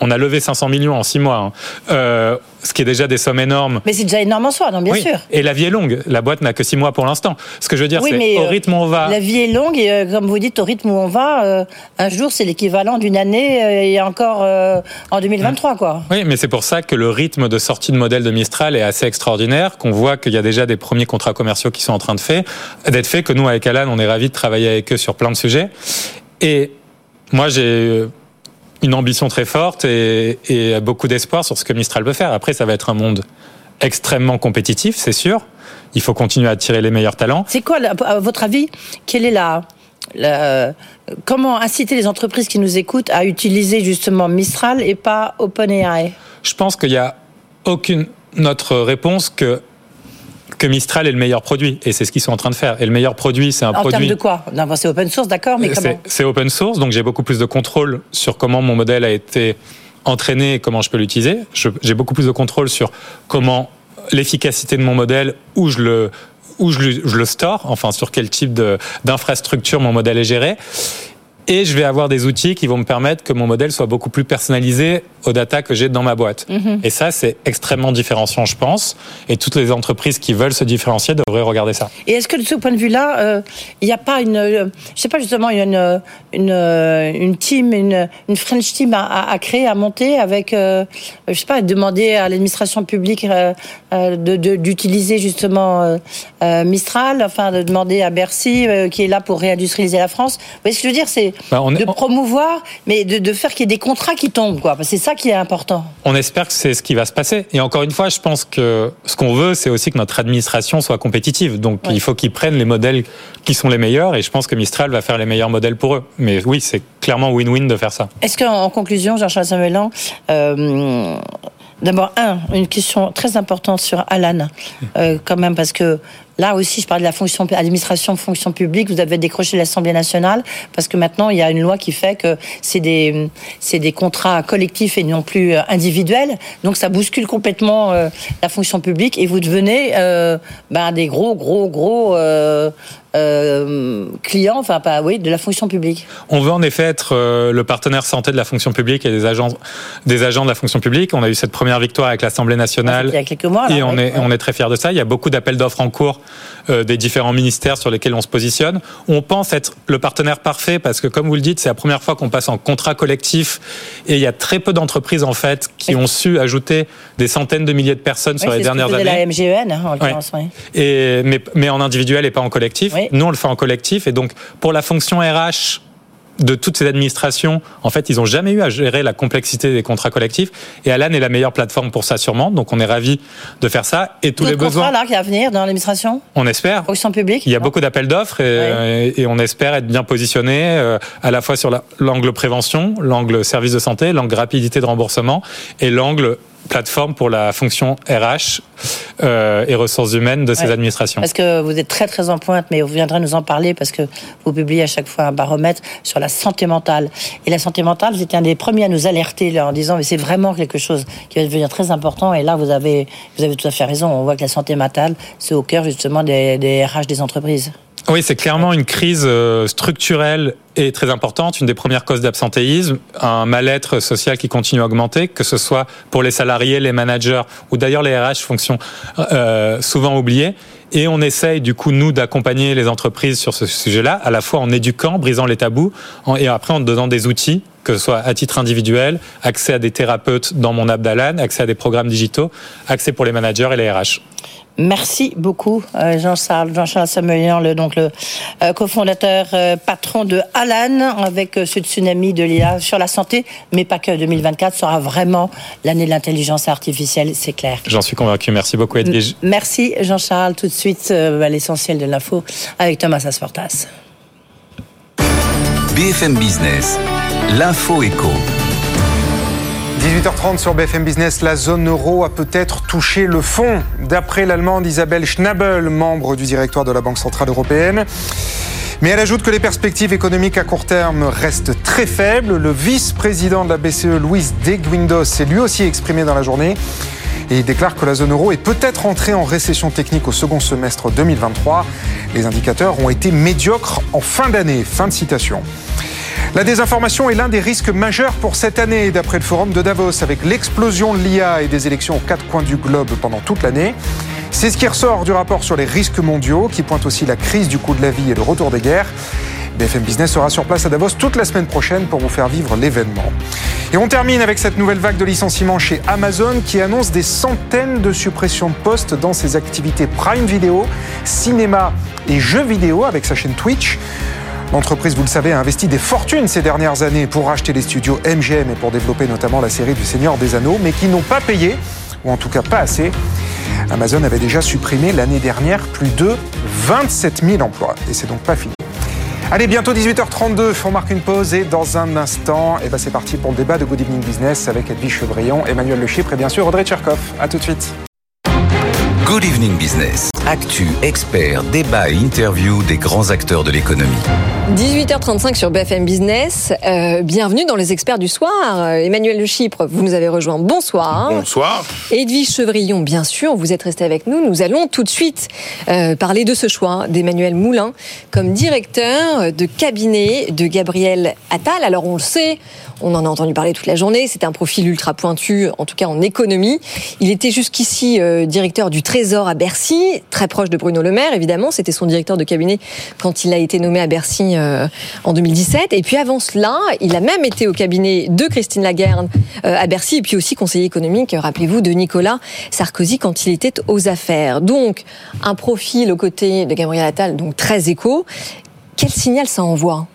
on a levé 500 millions en six mois, hein. euh, ce qui est déjà des sommes énormes. Mais c'est déjà énorme en soi, non, bien Oui. sûr. Et la vie est longue. La boîte n'a que six mois pour l'instant. Ce que je veux dire, Oui, c'est mais, au euh, rythme où on va. La vie est longue et euh, comme vous dites, au rythme où on va, euh, un jour c'est l'équivalent d'une année euh, et encore euh, en 2023, quoi. Oui, mais c'est pour ça que le rythme de sortie de modèle de Mistral est assez extraordinaire, qu'on voit qu'il y a déjà des premiers contrats commerciaux qui sont en train de fait, d'être faits, que nous, avec Alan, on est ravis de travailler avec eux sur plein de sujets. Et moi, j'ai une ambition très forte et, et beaucoup d'espoir sur ce que Mistral peut faire. Après, ça va être un monde extrêmement compétitif, c'est sûr. Il faut continuer à attirer les meilleurs talents. C'est quoi, à votre avis, quelle est la, la- comment inciter les entreprises qui nous écoutent à utiliser justement Mistral et pas OpenAI? Je pense qu'il n'y a aucune autre réponse que que Mistral est le meilleur produit et c'est ce qu'ils sont en train de faire. Et le meilleur produit, c'est un En termes produit. de quoi? C'est open source, d'accord, mais C'est- comment? C'est open source, donc j'ai beaucoup plus de contrôle sur comment mon modèle a été entraîné et comment je peux l'utiliser. J'ai beaucoup plus de contrôle sur comment l'efficacité de mon modèle, où je le où je le, je le store, enfin sur quel type d'infrastructure mon modèle est géré. Et je vais avoir des outils qui vont me permettre que mon modèle soit beaucoup plus personnalisé aux data que j'ai dans ma boîte. Mhm. Et ça, c'est extrêmement différenciant, je pense. Et toutes les entreprises qui veulent se différencier devraient regarder ça. Et est-ce que de ce point de vue-là, euh, il n'y a pas une, euh, je sais pas justement, il y a une, une, euh, une team, une, une French team à, créer, à monter avec, euh, je sais pas, demander à l'administration publique euh, euh, de- de- d'utiliser justement euh, euh, Mistral, enfin de demander à Bercy euh, qui est là pour réindustrialiser la France. Vous voyez ce que je veux dire, c'est Bah, on est- de promouvoir, mais de, de faire qu'il y ait des contrats qui tombent, quoi. C'est ça qui est important. On espère que c'est ce qui va se passer. Et encore une fois, je pense que ce qu'on veut, c'est aussi que notre administration soit compétitive. Donc, il faut qu'ils prennent les modèles qui sont les meilleurs. Et je pense que Mistral va faire les meilleurs modèles pour eux. Mais oui, c'est clairement win-win de faire ça. Est-ce qu'en en conclusion, Jean-Charles Samuelan, euh, d'abord, un, une question très importante sur Alan, euh, quand même, parce que là aussi, je parle de la fonction, administration, fonction publique, vous avez décroché l'Assemblée nationale, parce que maintenant, il y a une loi qui fait que c'est des, c'est des contrats collectifs et non plus euh, individuels, donc ça bouscule complètement euh, la fonction publique et vous devenez euh, ben, des gros, gros, gros euh, euh, clients, enfin, pas, oui, de la fonction publique. On veut en effet être euh, le partenaire santé de la fonction publique et des agents, des agents de la fonction publique. On a eu cette première victoire avec l'Assemblée nationale. Il y a quelques mois, là, et on est, on est très fiers de ça. Il y a beaucoup d'appels d'offres en cours des différents ministères sur lesquels on se positionne. On pense être le partenaire parfait parce que, comme vous le dites, c'est la première fois qu'on passe en contrat collectif et il y a très peu d'entreprises en fait qui ont su ajouter des centaines de milliers de personnes sur les c'est ce que dernières faisait années. la MGEN, en l'occurrence, oui. Et, mais, mais en individuel et pas en collectif. Nous, on le fait en collectif. Et donc, pour la fonction RH de toutes ces administrations, en fait, ils n'ont jamais eu à gérer la complexité des contrats collectifs. Et Alan est la meilleure plateforme pour ça, sûrement. Donc, on est ravis de faire ça. Et tous les besoins, contrats là qui à venir dans l'administration? On espère. Fonction publique Il y a beaucoup d'appels d'offres et, et on espère être bien positionné euh, à la fois sur la- l'angle prévention, l'angle service de santé, l'angle rapidité de remboursement et l'angle plateforme pour la fonction RH euh, et ressources humaines de ces administrations. Parce que vous êtes très très en pointe, mais vous viendrez nous en parler parce que vous publiez à chaque fois un baromètre sur la santé mentale. Et la santé mentale, vous étiez un des premiers à nous alerter là, en disant mais c'est vraiment quelque chose qui va devenir très important. Et là, vous avez, vous avez tout à fait raison. On voit que la santé mentale, c'est au cœur justement des, des RH des entreprises. Oui, c'est clairement une crise euh, structurelle et très importante, une des premières causes d'absentéisme, un mal-être social qui continue à augmenter, que ce soit pour les salariés, les managers ou d'ailleurs les RH, fonction euh, souvent oubliée. Et on essaye du coup, nous, d'accompagner les entreprises sur ce sujet-là, à la fois en éduquant, brisant les tabous, et après en donnant des outils, que ce soit à titre individuel, accès à des thérapeutes dans mon app d'Alan, accès à des programmes digitaux, accès pour les managers et les RH. Merci beaucoup, euh, Jean-Charles, Jean-Charles Samuelian, le, donc le euh, cofondateur, euh, patron de Alan, avec euh, ce tsunami de l'IA sur la santé, mais pas que. 2024 sera vraiment l'année de l'intelligence artificielle, c'est clair. J'en suis convaincu. Merci beaucoup, Edwige. Merci, Jean-Charles. Tout de suite, euh, à l'essentiel de l'info avec Thomas Asportas. BFM Business, l'info éco. 18h30 sur BFM Business, la zone euro a peut-être touché le fond, d'après l'allemande Isabelle Schnabel, membre du directoire de la Banque Centrale Européenne. Mais elle ajoute que les perspectives économiques à court terme restent très faibles. Le vice-président de la BCE, Luis de Guindos, s'est lui aussi exprimé dans la journée. Et déclare que la zone euro est peut-être entrée en récession technique au second semestre 2023. Les indicateurs ont été médiocres en fin d'année. Fin de citation. La désinformation est l'un des risques majeurs pour cette année, d'après le forum de Davos, avec l'explosion de l'IA et des élections aux quatre coins du globe pendant toute l'année. C'est ce qui ressort du rapport sur les risques mondiaux, qui pointe aussi la crise du coût de la vie et le retour des guerres. BFM Business sera sur place à Davos toute la semaine prochaine pour vous faire vivre l'événement. Et on termine avec cette nouvelle vague de licenciements chez Amazon qui annonce des centaines de suppressions de postes dans ses activités Prime Video, cinéma et jeux vidéo avec sa chaîne Twitch. L'entreprise, vous le savez, a investi des fortunes ces dernières années pour racheter les studios MGM et pour développer notamment la série du Seigneur des Anneaux, mais qui n'ont pas payé, ou en tout cas pas assez. Amazon avait déjà supprimé l'année dernière plus de 27 000 emplois. Et c'est donc pas fini. Allez, bientôt 18h32, on marque une pause et dans un instant, eh ben c'est parti pour le débat de Good Evening Business avec Edwige Chevrillon, Emmanuel Le Chypre et bien sûr Audrey Tcherkov. A tout de suite. Good Evening Business. Actu, expert, débat et interview des grands acteurs de l'économie. 18h35 sur BFM Business. Euh, bienvenue dans les experts du soir. Euh, Emmanuel Le Chypre, vous nous avez rejoint. Bonsoir. Bonsoir. Edwige Chevrillon, bien sûr, vous êtes resté avec nous. Nous allons tout de suite euh, parler de ce choix d'Emmanuel Moulin comme directeur de cabinet de Gabriel Attal. Alors on le sait, on en a entendu parler toute la journée. C'est un profil ultra pointu, en tout cas en économie. Il était jusqu'ici euh, directeur du Trésor à Bercy, très proche de Bruno Le Maire, évidemment. C'était son directeur de cabinet quand il a été nommé à Bercy euh, en 2017. Et puis avant cela, il a même été au cabinet de Christine Lagarde euh, à Bercy, et puis aussi conseiller économique, rappelez-vous, de Nicolas Sarkozy quand il était aux affaires. Donc, un profil aux côtés de Gabriel Attal, donc très éco. Quel signal ça envoie?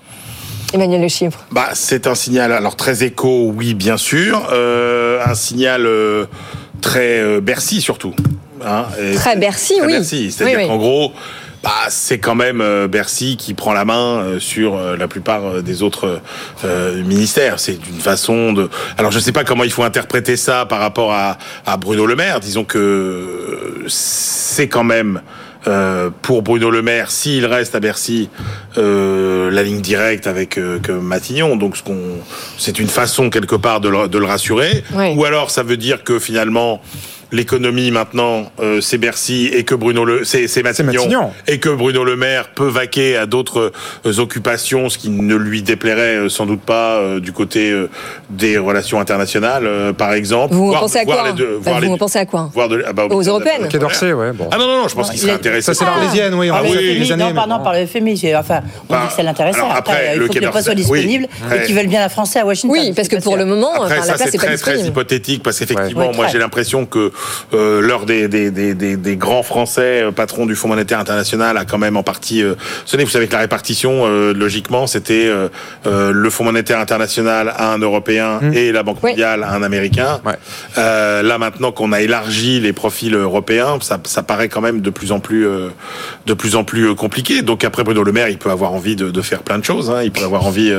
Emmanuel Le Chypre. Bah, c'est un signal, alors très éco, oui, bien sûr. Euh, un signal euh, très euh, Bercy, surtout. Hein, Très Bercy, très oui. Bercy. C'est-à-dire Oui, oui. qu'en gros, bah, c'est quand même Bercy qui prend la main sur la plupart des autres ministères. C'est une façon de. Alors, je sais pas comment il faut interpréter ça par rapport à, à Bruno Le Maire. Disons que c'est quand même. Euh, pour Bruno Le Maire, s'il reste à Bercy, euh, la ligne directe avec euh, que Matignon. Donc, ce qu'on, c'est une façon quelque part de le, de le rassurer. Oui. Ou alors, ça veut dire que finalement, l'économie maintenant, euh, c'est Bercy et que Bruno Le, c'est, c'est Matignon, Matignon. et que Bruno Le Maire peut vaquer à d'autres euh, occupations, ce qui ne lui déplairait euh, sans doute pas euh, du côté euh, des relations internationales, euh, par exemple. Vous Voire- pensez à voire quoi les deux- Bah, voir les Vous deux- pensez à quoi voir de- ah bah, Aux européennes Quai d'Orsay, ouais, bon. Ah non, non, non, je pense qu'il serait intéressé. Ça, c'est l'Arlésienne, oui, on Ah, l'a le vu il y a des FMI, années. non, pardon, bon. par le FMI. Enfin, on Bah, dit que c'est l'intéressant. alors Après, après, il le faut Quai que le poste soit d'Orsay, oui. disponible Ouais. et qu'ils veulent bien la Français à Washington. Oui, parce que pour le moment, la ça, place c'est pas très, hypothétique parce qu'effectivement, moi, j'ai l'impression que euh, l'un des, des, des, des, des grands Français euh, patrons du Fonds monétaire international a quand même en partie euh, sonné. Vous savez que la répartition, euh, logiquement, c'était euh, euh, le Fonds monétaire international à un Européen et la Banque Oui. mondiale à un Américain. Ouais. Euh, là, maintenant qu'on a élargi les profils européens, ça, ça paraît quand même de plus en plus, euh, de plus en plus compliqué. Donc après, Bruno Le Maire, il peut avoir envie de, de faire plein de choses. Hein. Il peut avoir envie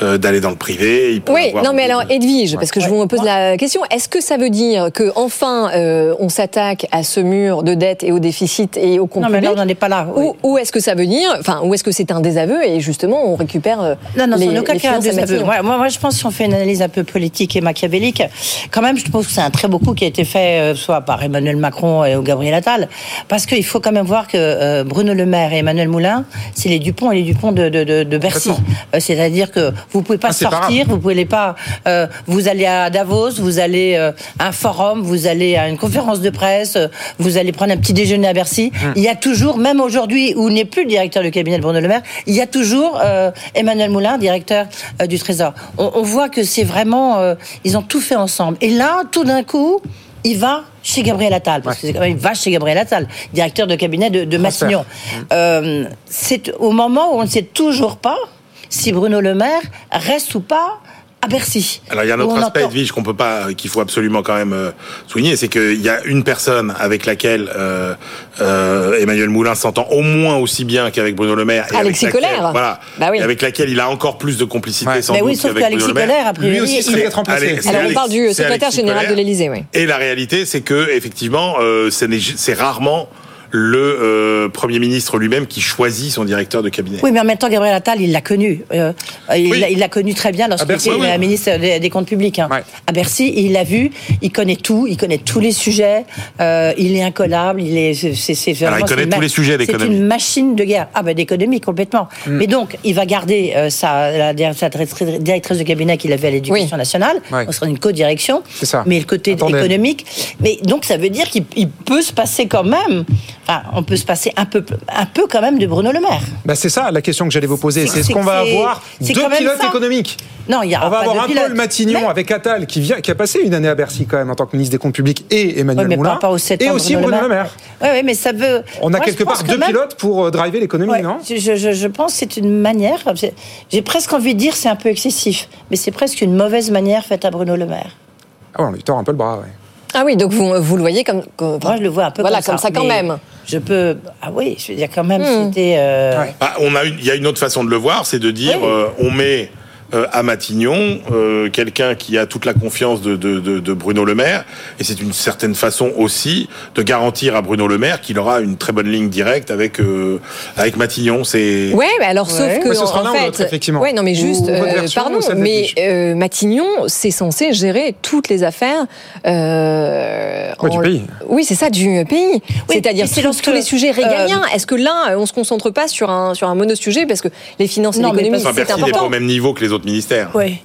d'aller dans le privé. Il peut Oui, non mais alors Edwige, parce que je vous pose la question, est-ce que ça veut dire que enfin euh, on s'attaque à ce mur de dette et au déficit et au compte Non, mais là, on n'en est pas là. oui. Ou, ou est-ce que ça veut dire, enfin, ou est-ce que c'est un désaveu et justement on récupère euh, Non, non, les, c'est aucun les cas un désaveu. Moi, moi, moi, je pense si on fait une analyse un peu politique et machiavélique, quand même, je pense que c'est un très beau coup qui a été fait, euh, soit par Emmanuel Macron et ou Gabriel Attal, parce qu'il faut quand même voir que euh, Bruno Le Maire et Emmanuel Moulin, c'est les Dupont et les Dupont de, de, de, de Bercy. C'est-à-dire que vous pouvez pas sortir, Inséparable. vous pouvez pas. euh, vous allez à Davos, vous allez euh, à un forum, vous allez à une conférence de presse, euh, vous allez prendre un petit déjeuner à Bercy. Il y a toujours, même aujourd'hui où n'est plus le directeur du cabinet de Bruno Le Maire, il y a toujours euh, Emmanuel Moulin, directeur euh, du Trésor. On, on voit que c'est vraiment, euh, ils ont tout fait ensemble. Et là, tout d'un coup. Il va chez Gabriel Attal, parce que c'est quand même, il va chez Gabriel Attal, directeur de cabinet de, de. Matignon. Euh, c'est au moment où on ne sait toujours pas si Bruno Le Maire reste ou pas à Bercy. Alors il y a un autre aspect vie qu'on peut pas, qu'il faut absolument quand même euh, souligner, c'est qu'il y a une personne avec laquelle euh, euh, Emmanuel Moulin s'entend au moins aussi bien qu'avec Bruno Le Maire. et Alexis avec laquelle- Collère. Voilà. Bah oui. Et avec laquelle il a encore plus de complicité sans Mais doute oui, sauf qu'avec qu'Alexis Bruno. Collère, a priori, Lui aussi il- remplacé. Alors on parle du secrétaire général de l'Élysée, oui. Et la réalité, c'est que effectivement, euh, c'est rarement le euh, Premier ministre lui-même qui choisit son directeur de cabinet. Oui, mais en même temps, Gabriel Attal, il l'a connu. Euh, il Oui. l'a- connu très bien lorsqu'il était oui. euh, ministre des, des Comptes publics. hein. À Bercy, il l'a vu, il connaît tout, il connaît tous les sujets, euh, il est incollable, il est. c'est- c'est- c'est Alors, il connaît c'est tous les sujets C'est d'économie. une machine de guerre. Ah ben d'économie complètement. Mm. Mais donc, il va garder euh, sa, la, sa directrice de cabinet qu'il avait à l'éducation nationale. Ouais. On sera une co-direction. C'est ça. Mais le côté Attendez. économique. Mais donc, ça veut dire qu'il il peut se passer quand même. Enfin, on peut se passer un peu, un peu quand même de Bruno Le Maire. Bah, c'est ça la question que j'allais vous poser. C'est- est-ce qu'on va avoir deux pilotes ça. économiques Non, il y a On va pas avoir de un pilote. Paul Matignon avec Attal qui vient, qui a passé une année à Bercy quand même en tant que ministre des Comptes publics et Emmanuel Ouais, mais Moulin et aussi Bruno Le Maire. Oui, oui, mais ça veut. On a Moi, quelque part deux même- pilotes pour euh, driver l'économie, Ouais, non? je, je- je pense que c'est une manière. J'ai presque envie de dire c'est un peu excessif, mais c'est presque une mauvaise manière faite à Bruno Le Maire. Ah ouais, on lui tord un peu le bras. Ouais. Ah oui, donc vous, vous le voyez comme. comme- Moi, je le vois un peu voilà, comme ça. quand mais même. Je peux. Ah oui, je veux dire quand même, Hmm. c'était. euh, Ah, on a une- il y a une autre façon de le voir, c'est de dire euh, on met euh, à Matignon euh, quelqu'un qui a toute la confiance de, de- de- de Bruno Le Maire, et c'est une certaine façon aussi de garantir à Bruno Le Maire qu'il aura une très bonne ligne directe avec euh, avec Matignon. C'est Ouais, mais alors sauf Ouais. que Mais ce sera en fait, l'autre, effectivement. Ouais, non, mais juste, euh, version pardon, mais euh, Matignon, c'est censé gérer toutes les affaires euh, Ouais, du pays. Oui, c'est ça, du pays. C'est-à-dire c'est tous- lorsque, tous les sujets régaliens. euh, Est-ce que là, on se concentre pas sur un sur un monosujet parce que les finances et Non, mais l'économie, c'est Bercy n'est pas important. au même niveau que les autres Oui.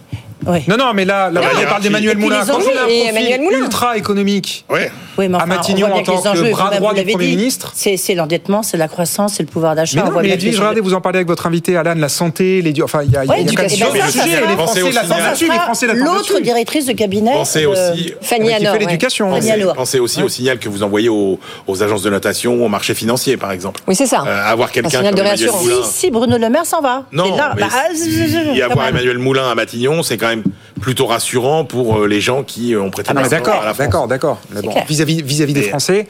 Non, non, mais là, là Non, on parle d'Emmanuel Moulin. les Quand enjeux, on a un et profil Emmanuel Moulin. ultra économique Ouais. Oui, mais à Matignon on en tant les que bras droit du Premier dit, ministre. C'est l'endettement, c'est la croissance, c'est le pouvoir d'achat. Mais on non, voit mais les regardez, vous en parlez avec votre invité Alan, la santé, l'édu... Enfin, il y a, Ouais, y a sujets, les Français, là-dessus, les L'autre directrice de cabinet. Pensez euh, aussi, Fanny l'éducation. Fanny Pensez, aussi au signal que vous envoyez aux, agences de notation, aux marchés financiers, par exemple. Oui, c'est ça. Euh, avoir quelqu'un signal comme de Emmanuel réassurance. Moulin. Si, si Bruno Le Maire s'en va. Non, mais bah, quand avoir même. Emmanuel Moulin à Matignon, c'est quand même plutôt rassurant pour euh, les gens qui euh, ont prêté Ah non, d'accord, à la France. d'accord, d'accord. Vis-à-vis vis-à-vis des Français,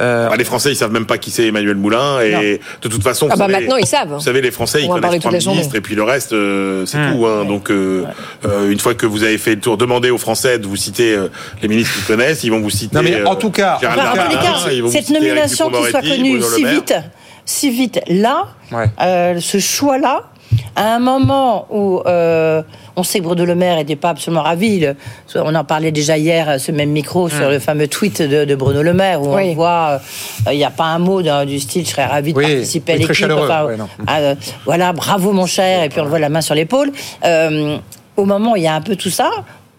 euh, Bah, les Français, ils savent même pas qui c'est Emmanuel Moulin, et de toute façon, Ah vous bah savez, maintenant ils savent. vous savez, les Français, ils On connaissent trois ministres, et puis le reste, euh, c'est Hmm. tout. Hein. Donc, euh, euh, une fois que vous avez fait le tour, demandez aux Français de vous citer euh, les ministres qu'ils connaissent, ils vont vous citer. Non, mais en tout cas, Gérald Enfin, en tous les Darmanin, cas, ils vont vous cette nomination qui soit connue si vite, si vite là, Ouais. euh, ce choix-là, à un moment où euh, on sait que Bruno Le Maire n'était pas absolument ravi, le- on en parlait déjà hier à ce même micro sur le fameux tweet de, de Bruno Le Maire où Oui. on voit, euh, il n'y a pas un mot dans- du style je serais ravi de Oui, participer à l'équipe. ouais, euh, voilà, bravo mon cher, et puis on le voit la main sur l'épaule. Euh, au moment où il y a un peu tout ça,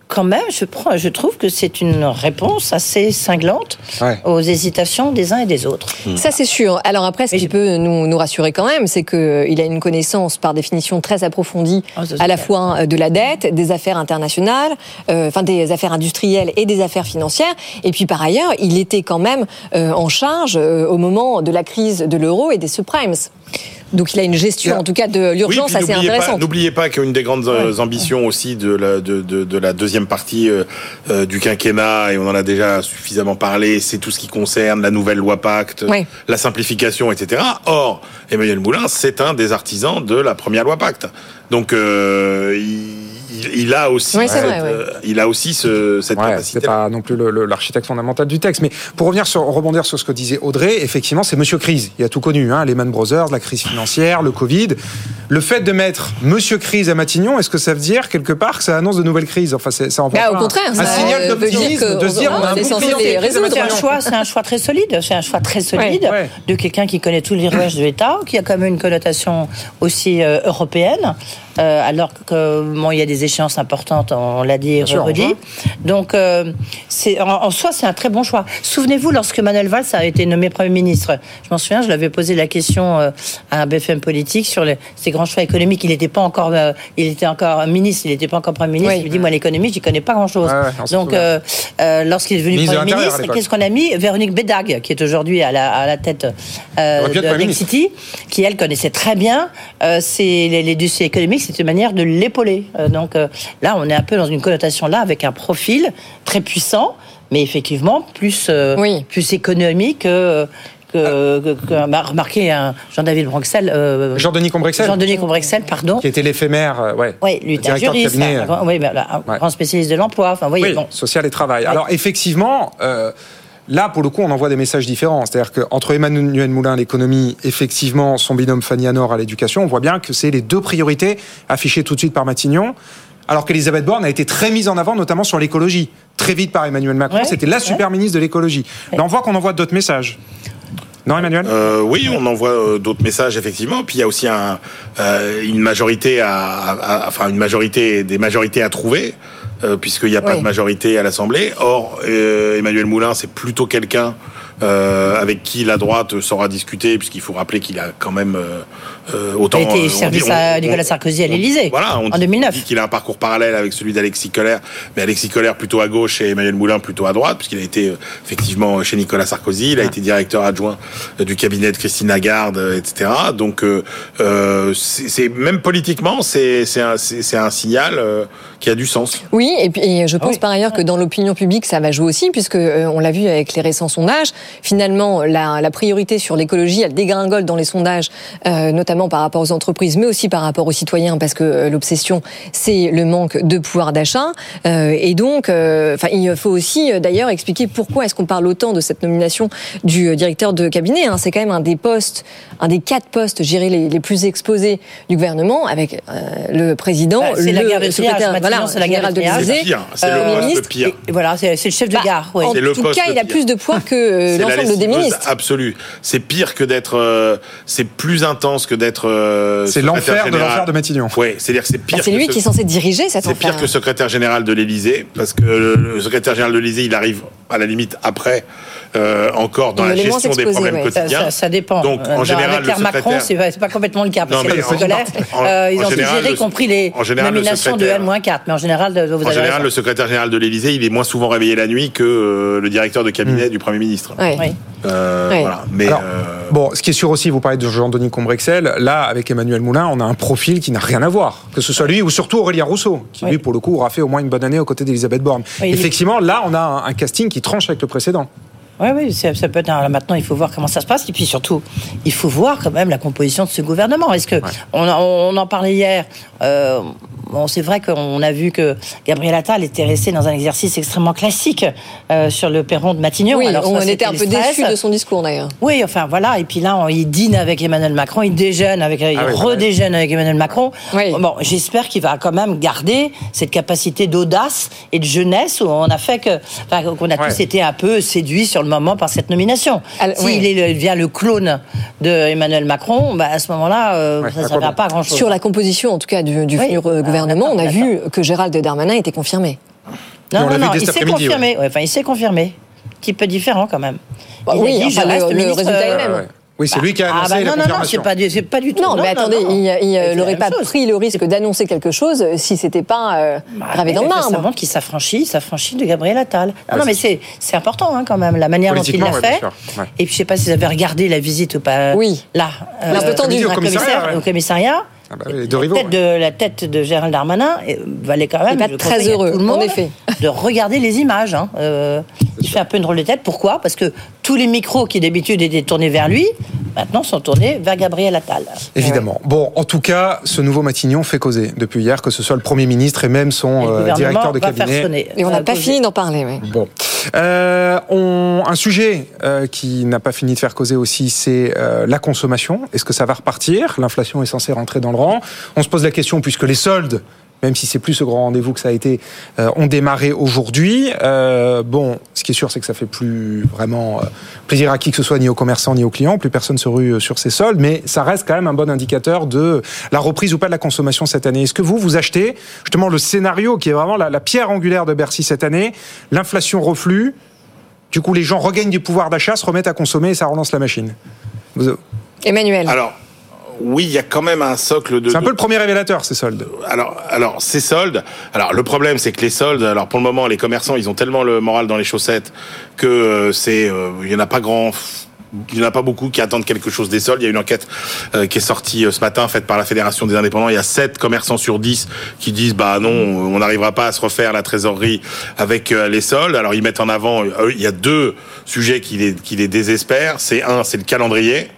quand même, je, prends, je trouve que c'est une réponse assez cinglante Ouais. aux hésitations des uns et des autres. Ça, c'est sûr. Alors après, ce qui peut nous, nous rassurer quand même, c'est qu'il a une connaissance, par définition, très approfondie, c'est à la fois euh, de la dette, des affaires internationales, euh, enfin des affaires industrielles et des affaires financières. Et puis par ailleurs, il était quand même euh, en charge euh, au moment de la crise de l'euro et des subprimes. Donc il a une gestion, en tout cas, de l'urgence assez intéressante. N'oubliez pas qu'une des grandes euh, ambitions aussi de la, de, de, de la deuxième partie euh, euh, du quinquennat, et on en a déjà suffisamment parlé, c'est tout ce qui concerne la nouvelle loi Pacte, la simplification, etc. Or, Emmanuel Moulin, c'est un des artisans de la première loi Pacte. Donc, euh, il, il- a aussi, Oui, c'est cette, vrai, ouais. euh, il a aussi ce, cette Ouais, c'est capacité. pas non plus l'architecte fondamental du texte. Mais pour revenir sur, rebondir sur ce que disait Audrey, effectivement, c'est Monsieur Crise. Il a tout connu, hein, Lehman Brothers, la crise financière, le Covid. Le fait de mettre Monsieur Crise à Matignon, est-ce que ça veut dire quelque part que ça annonce de nouvelles crises? Enfin, c'est- ça en Bah, au contraire, un ça signal d'optimisme de se dire on- a un censé les résoudre. C'est un choix, c'est un choix très solide. C'est un choix très solide ouais. de quelqu'un qui connaît tous les rouages de l'État, qui a quand même une connotation aussi euh, européenne, euh, alors que bon, il y a des échéances importantes, on l'a dit, sûr, redit. Donc, euh, c'est en, en soi, c'est un très bon choix. Souvenez-vous, lorsque Manuel Valls a été nommé Premier ministre, je m'en souviens, je l'avais posé la question euh, à un BFM politique sur les, ces grands choix économiques. Il n'était pas encore, euh, il était encore ministre, il n'était pas encore Premier ministre. Oui. Il me dit, moi, l'économie, j'y connais pas grand-chose. Ouais, Donc, euh, euh, lorsqu'il est devenu de Premier ministre, qu'est-ce qu'on a mis? Véronique Bédag, qui est aujourd'hui à la, à la tête euh, de Next City, qui elle connaissait très bien euh, les, les dossiers économiques. C'est une manière de l'épauler. Euh, donc euh, là, on est un peu dans une connotation là avec un profil très puissant, mais effectivement plus euh, Oui. plus économique. que que, que- que- bah, remarquez un Jean-David Bronxel, euh, Jean-Denis Combrexel, Jean-Denis Combrexel, pardon. qui était l'éphémère, euh, ouais, Oui, lui, directeur de juriste, cabinet. grand- oui, ben, là, un Ouais. grand spécialiste de l'emploi. Enfin, Oui, bon. social et travail. Alors effectivement, euh, Là, pour le coup, on envoie des messages différents. C'est-à-dire qu'entre Emmanuel Moulin à l'économie, effectivement, son binôme Fanny Anor à l'éducation, on voit bien que c'est les deux priorités affichées tout de suite par Matignon. Alors qu'Elisabeth Borne a été très mise en avant, notamment sur l'écologie. Très vite par Emmanuel Macron, Ouais, c'était la super ministre de l'écologie. Là, on voit qu'on envoie d'autres messages. Non, Emmanuel? Euh, oui, on envoie euh, d'autres messages effectivement. Puis il y a aussi un, euh, une majorité à, à- à- enfin une majorité, des majorités à trouver, euh, puisqu'il n'y a pas Oui. de majorité à l'Assemblée. Or, euh, Emmanuel Moulin, c'est plutôt quelqu'un euh, avec qui la droite saura discuter, puisqu'il faut rappeler qu'il a quand même euh, euh, autant. Il a été euh, service dit- on- à Nicolas Sarkozy à l'Élysée Voilà, on en 2009. dit qu'il a un parcours parallèle avec celui d'Alexis Kohler, mais Alexis Kohler plutôt à gauche et Emmanuel Moulin plutôt à droite, puisqu'il a été euh, effectivement chez Nicolas Sarkozy, il a été directeur adjoint du cabinet de Christine Lagarde, etc. Donc, euh, c'est même politiquement, c'est un, signal euh, qui a du sens. Oui, et puis et je pense oui. par ailleurs que dans l'opinion publique, ça va jouer aussi, puisque euh, on l'a vu avec les récents sondages. Finalement, la, la priorité sur l'écologie, elle dégringole dans les sondages, euh, notamment par rapport aux entreprises, mais aussi par rapport aux citoyens, parce que euh, l'obsession, c'est le manque de pouvoir d'achat. Euh, et donc, euh, enfin, il faut aussi euh, d'ailleurs expliquer pourquoi est-ce qu'on parle autant de cette nomination du euh, directeur de cabinet. hein. C'est quand même un des postes, un des quatre postes, je dirais, les, les plus exposés du gouvernement, avec euh, le président, Bah, le la secrétaire, voilà, c'est la guerre général de l'Élysée, C'est euh, le poste ministre. pire. Et voilà, c'est le chef de Bah, gare. oui. En tout cas, il a plus de poids que euh, l'ensemble des ministres. absolue. C'est pire que d'être. euh, c'est plus intense que d'être. euh, C'est l'enfer de l'enfer de Matignon. Ouais, c'est-à-dire que c'est pire. Bah, c'est que lui ce- qui est censé diriger cette C'est pire que secrétaire général de l'Élysée, parce que le, le secrétaire général de l'Élysée, il arrive à la limite après, euh, encore dans la gestion des problèmes quotidiens. ça- ça dépend. Donc, Euh, en général, avec le l'ère Macron, secrétaire- c'est pas, c'est pas complètement le cas. Parce Non, que mais les en- scolaires, en- euh, ils en ont général, tout géré, le- y compris les en général, le nominations de secrétaire- N-4. Mais en général, de- En général, raison. le secrétaire général de l'Élysée, il est moins souvent réveillé la nuit que euh, le directeur de cabinet du Premier ministre. Oui. Euh. Voilà. Mais Alors, euh, Bon, ce qui est sûr aussi, vous parlez de Jean-Denis Combrexel, là, avec Emmanuel Moulin, on a un profil qui n'a rien à voir. Que ce soit lui ou surtout Aurélien Rousseau, qui Oui. lui, pour le coup, aura fait au moins une bonne année aux côtés d'Elisabeth Borne. Oui, il est- Effectivement, là, on a un casting qui tranche avec le précédent. Oui, oui, ça, ça peut être. alors maintenant, il faut voir comment ça se passe. Et puis surtout, il faut voir quand même la composition de ce gouvernement. Est-ce que on, en- on en parlait hier euh, Bon, c'est vrai qu'on a vu que Gabriel Attal était resté dans un exercice extrêmement classique euh, sur le perron de Matignon. Oui, Alors, ça, on était un peu déçus de son discours d'ailleurs. Oui, enfin voilà. Et puis là, on- il dîne avec Emmanuel Macron, il déjeune avec, il Ah oui, redéjeune avec Emmanuel Macron. Oui. Bon, j'espère qu'il va quand même garder cette capacité d'audace et de jeunesse où on a fait que, enfin, qu'on a Ouais. tous été un peu séduits sur le moment par cette nomination. S'il oui. devient le clone de Emmanuel Macron, bah, à ce moment-là, euh, Ouais, ça ne servira pas à grand chose. Sur la composition, en tout cas, du, du Oui. futur euh, Ah, gouvernement, on a vu que Gérald Darmanin était confirmé. Non, l'a non, non, il s'est confirmé. Ouais, Enfin, il s'est confirmé. Petit peu différent quand même. Bah Il a oui, dit, je enfin, reste le- le ministre, résultat est euh, le même. Ouais. Oui, c'est lui qui a Ah annoncé bah la non, non, non, c'est pas, du- c'est pas du tout. Non, mais attendez, non. il, la n'aurait pas chose. pris le risque d'annoncer quelque chose si c'était pas euh, Bah, gravé dans le marbre. montre qu'il s'affranchit, s'affranchit de Gabriel Attal. Non, non, mais c'est- important hein, quand même, la manière dont il l'a ouais, fait. Ouais. Et puis je sais pas si vous avez regardé la visite ou pas. Oui. Là. Un peu tendu. au un commissariat. Au commissariat. Ah bah oui, les deux la, rivaux, tête de, la tête de Gérald Darmanin euh, valait quand même. Pas très heureux, tout le monde en effet. De regarder les images. hein. Euh, il fait un peu une drôle de tête. Pourquoi? Parce que tous les micros qui d'habitude étaient tournés vers lui, maintenant sont tournés vers Gabriel Attal. Évidemment. Bon, en tout cas, ce nouveau Matignon fait causer depuis hier, que ce soit le Premier ministre et même son euh, directeur de cabinet. Et on n'a pas causer. fini d'en parler. Bon. Euh, on- un sujet euh, qui n'a pas fini de faire causer aussi, c'est euh, la consommation. Est-ce que ça va repartir? L'inflation est censée rentrer dans le rang. On se pose la question puisque les soldes, même si c'est plus ce grand rendez-vous que ça a été, euh, ont démarré aujourd'hui. Euh, bon, ce qui est sûr, c'est que ça fait plus vraiment euh, plaisir à qui que ce soit, ni aux commerçants ni aux clients. Plus personne se rue euh, sur ces soldes, mais ça reste quand même un bon indicateur de la reprise ou pas de la consommation cette année. Est-ce que vous, vous achetez justement le scénario qui est vraiment la, la pierre angulaire de Bercy cette année L'inflation reflue. Du coup, les gens regagnent du pouvoir d'achat, se remettent à consommer et ça relance la machine? Vous- Emmanuel. alors, oui, il y a quand même un socle de. C'est un peu le premier révélateur, ces soldes. Alors, alors ces soldes. Alors, le problème, c'est que les soldes. Alors, pour le moment, les commerçants, ils ont tellement le moral dans les chaussettes que euh, c'est. euh, Il y en a pas grand. Il n'y en a pas beaucoup qui attendent quelque chose des soldes. Il y a une enquête euh, qui est sortie euh, ce matin, faite par la Fédération des indépendants. Il y a 7 commerçants sur 10 qui disent bah non, on n'arrivera pas à se refaire la trésorerie avec euh, les soldes. Alors ils mettent en avant, euh, il y a deux sujets qui les, qui les désespèrent. C'est un, c'est le calendrier.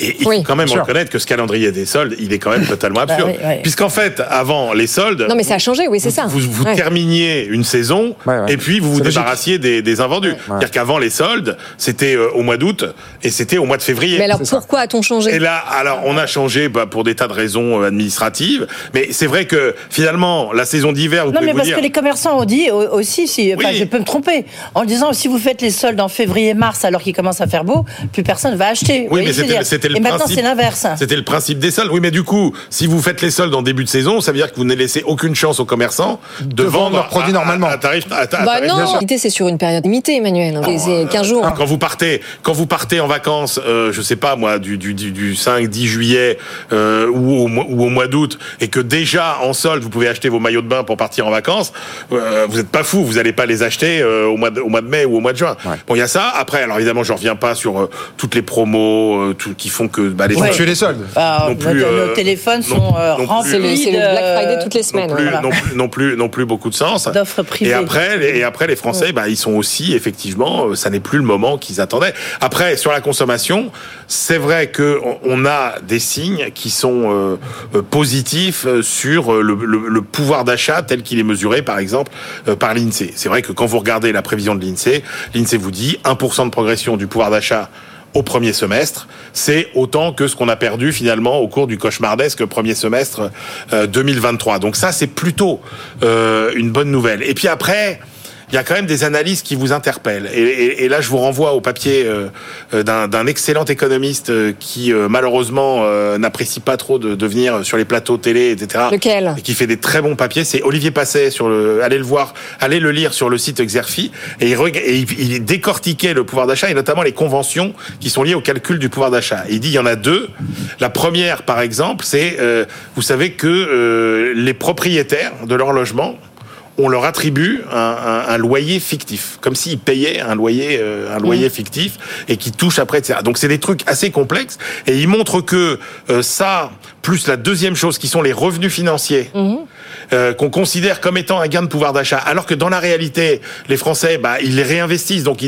Et il faut quand même Sûr. reconnaître que ce calendrier des soldes, il est quand même totalement Bah absurde. oui, oui. Puisqu'en fait, avant les soldes, Non, mais ça a changé, oui, c'est ça. vous, vous Ouais. terminiez une saison et puis vous vous débarrassiez des, des invendus. C'est-à-dire qu'avant les soldes, c'était euh, au mois d'août et c'était au mois de février. Mais alors pourquoi a-t-on changé? Et là, alors, on a changé bah, pour des tas de raisons euh, administratives, mais c'est vrai que finalement, la saison d'hiver, vous Non, pouvez mais vous parce dire. que les commerçants ont dit au- aussi, si, Oui. je peux me tromper, en disant si vous faites les soldes en février-mars alors qu'il commence à faire beau, plus personne va acheter. Oui, mais c'était c'était le Et maintenant, principe. c'est l'inverse. C'était le principe des soldes. Oui, mais du coup, si vous faites les soldes en début de saison, ça veut dire que vous ne laissez aucune chance aux commerçants de, vendre leurs produits normalement à, tarif. à- à Bah tarif non, sûr. réalité, c'est sur une période limitée, Emmanuel. C'est- C'est 15 jours. Quand vous partez, quand vous partez en vacances, euh, je sais pas moi, du, du, du, du 5, 10 juillet euh, ou, au, mois- ou au mois d'août, et que déjà en solde vous pouvez acheter vos maillots de bain pour partir en vacances, euh, vous n'êtes pas fou, vous n'allez pas les acheter euh, au, mois de, au mois de mai ou au mois de juin. Bon, il y a ça. Après, alors évidemment, je reviens pas sur euh, toutes les promos euh, tout, qui font que bah, les gens- tuer les soldes. Ah, non plus, nos, euh, nos téléphones non- sont euh, non remplis C'est le- c'est le de- Black Friday toutes les semaines. non plus, Voilà. non plus, non plus, non plus beaucoup de sens. D'offres privées. Et après, les, et après, les Français, bah, ils sont aussi, effectivement, euh, ça n'est plus le moment qu'ils attendaient. Après, sur la consommation, c'est vrai que on- a des signes qui sont euh, positifs sur le, le- le pouvoir d'achat tel qu'il est mesuré, par exemple, euh, par l'INSEE. C'est vrai que quand vous regardez la prévision de l'INSEE, l'INSEE vous dit 1% de progression du pouvoir d'achat au premier semestre, c'est autant que ce qu'on a perdu finalement au cours du cauchemardesque premier semestre euh, 2023. Donc ça, c'est plutôt euh, une bonne nouvelle. Et puis après, il y a quand même des analyses qui vous interpellent. Et, et- et là, je vous renvoie au papier euh, euh, d'un excellent économiste euh, qui euh, malheureusement euh, n'apprécie pas trop de, de venir sur les plateaux télé, etc. Lequel? Et qui fait des très bons papiers. C'est Olivier Passet sur le. Allez le voir, allez le lire sur le site Exerfi. Et il, et il, il décortiquait le pouvoir d'achat et notamment les conventions qui sont liées au calcul du pouvoir d'achat. Il dit il y en a deux. La première, par exemple, c'est euh, vous savez que euh, les propriétaires de leur logement on leur attribue un, un- un loyer fictif, comme s'ils payaient un loyer, euh, un loyer fictif et qui touche après, etc. Donc c'est des trucs assez complexes et ils montrent que euh, ça, plus la deuxième chose qui sont les revenus financiers, euh, qu'on considère comme étant un gain de pouvoir d'achat, alors que dans la réalité, les Français, bah, ils les réinvestissent, donc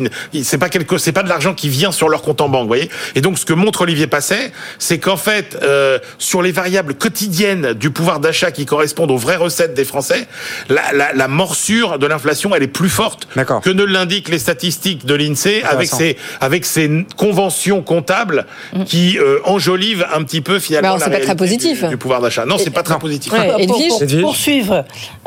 c'est pas quelque, c'est pas de l'argent qui vient sur leur compte en banque, vous voyez. Et donc ce que montre Olivier Passet, c'est qu'en fait, euh, sur les variables quotidiennes du pouvoir d'achat qui correspondent aux vraies recettes des Français, la, la, la morsure de l'inflation, elle est plus forte que ne l'indiquent les statistiques de l'Insee avec ses avec ses conventions comptables qui euh, enjolivent un petit peu finalement Bah, la c'est pas très positif. Du, du pouvoir d'achat. Non, c'est pas très positif. Pour- pour, pour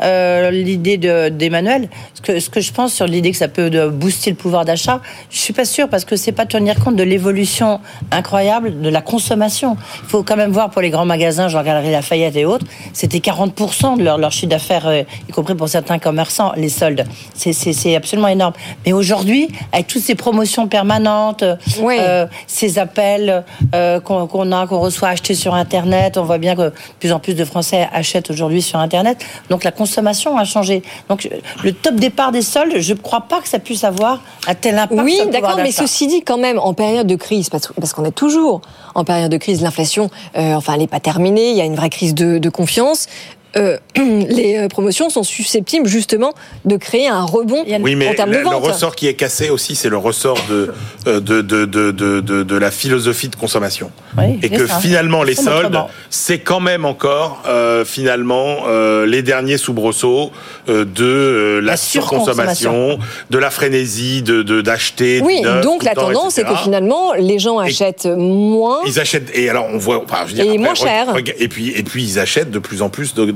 euh, l'idée de- d'Emmanuel, ce que, ce que je pense sur l'idée que ça peut booster le pouvoir d'achat, je suis pas sûre parce que c'est pas tenir compte de l'évolution incroyable de la consommation. Il faut quand même voir pour les grands magasins, genre Galerie Lafayette et autres, c'était 40% de leur, leur chiffre d'affaires, euh, y compris pour certains commerçants, les soldes. C'est- absolument énorme. Mais aujourd'hui, avec toutes ces promotions permanentes, euh, ces appels qu'on qu'on a, qu'on reçoit achetés sur Internet, on voit bien que de plus en plus de Français achètent aujourd'hui sur Internet. Donc la consommation a changé. Donc le top départ des soldes, je ne crois pas que ça puisse avoir un tel impact. Oui, d'accord, mais ceci dit, quand même, en période de crise, parce, parce qu'on est toujours en période de crise, l'inflation, euh, enfin, elle n'est pas terminée, il y a une vraie crise de, de confiance. Euh, les euh, promotions sont susceptibles justement de créer un rebond Oui, mais en termes le, de le vente. ressort qui est cassé aussi, c'est le ressort de, euh, de, de, de, de, de, de la philosophie de consommation. Oui, Et que ça. finalement, les soldes, c'est quand même encore, euh, finalement, euh, les derniers soubresauts de euh, la, La surconsommation, surconsommation. de la frénésie de de- d'acheter. du Oui, neuf donc la le temps, tendance, c'est que finalement, les gens achètent moins. Ils achètent et alors on voit enfin, je veux dire, Et après, moins cher. et puis et puis ils achètent de plus en plus de-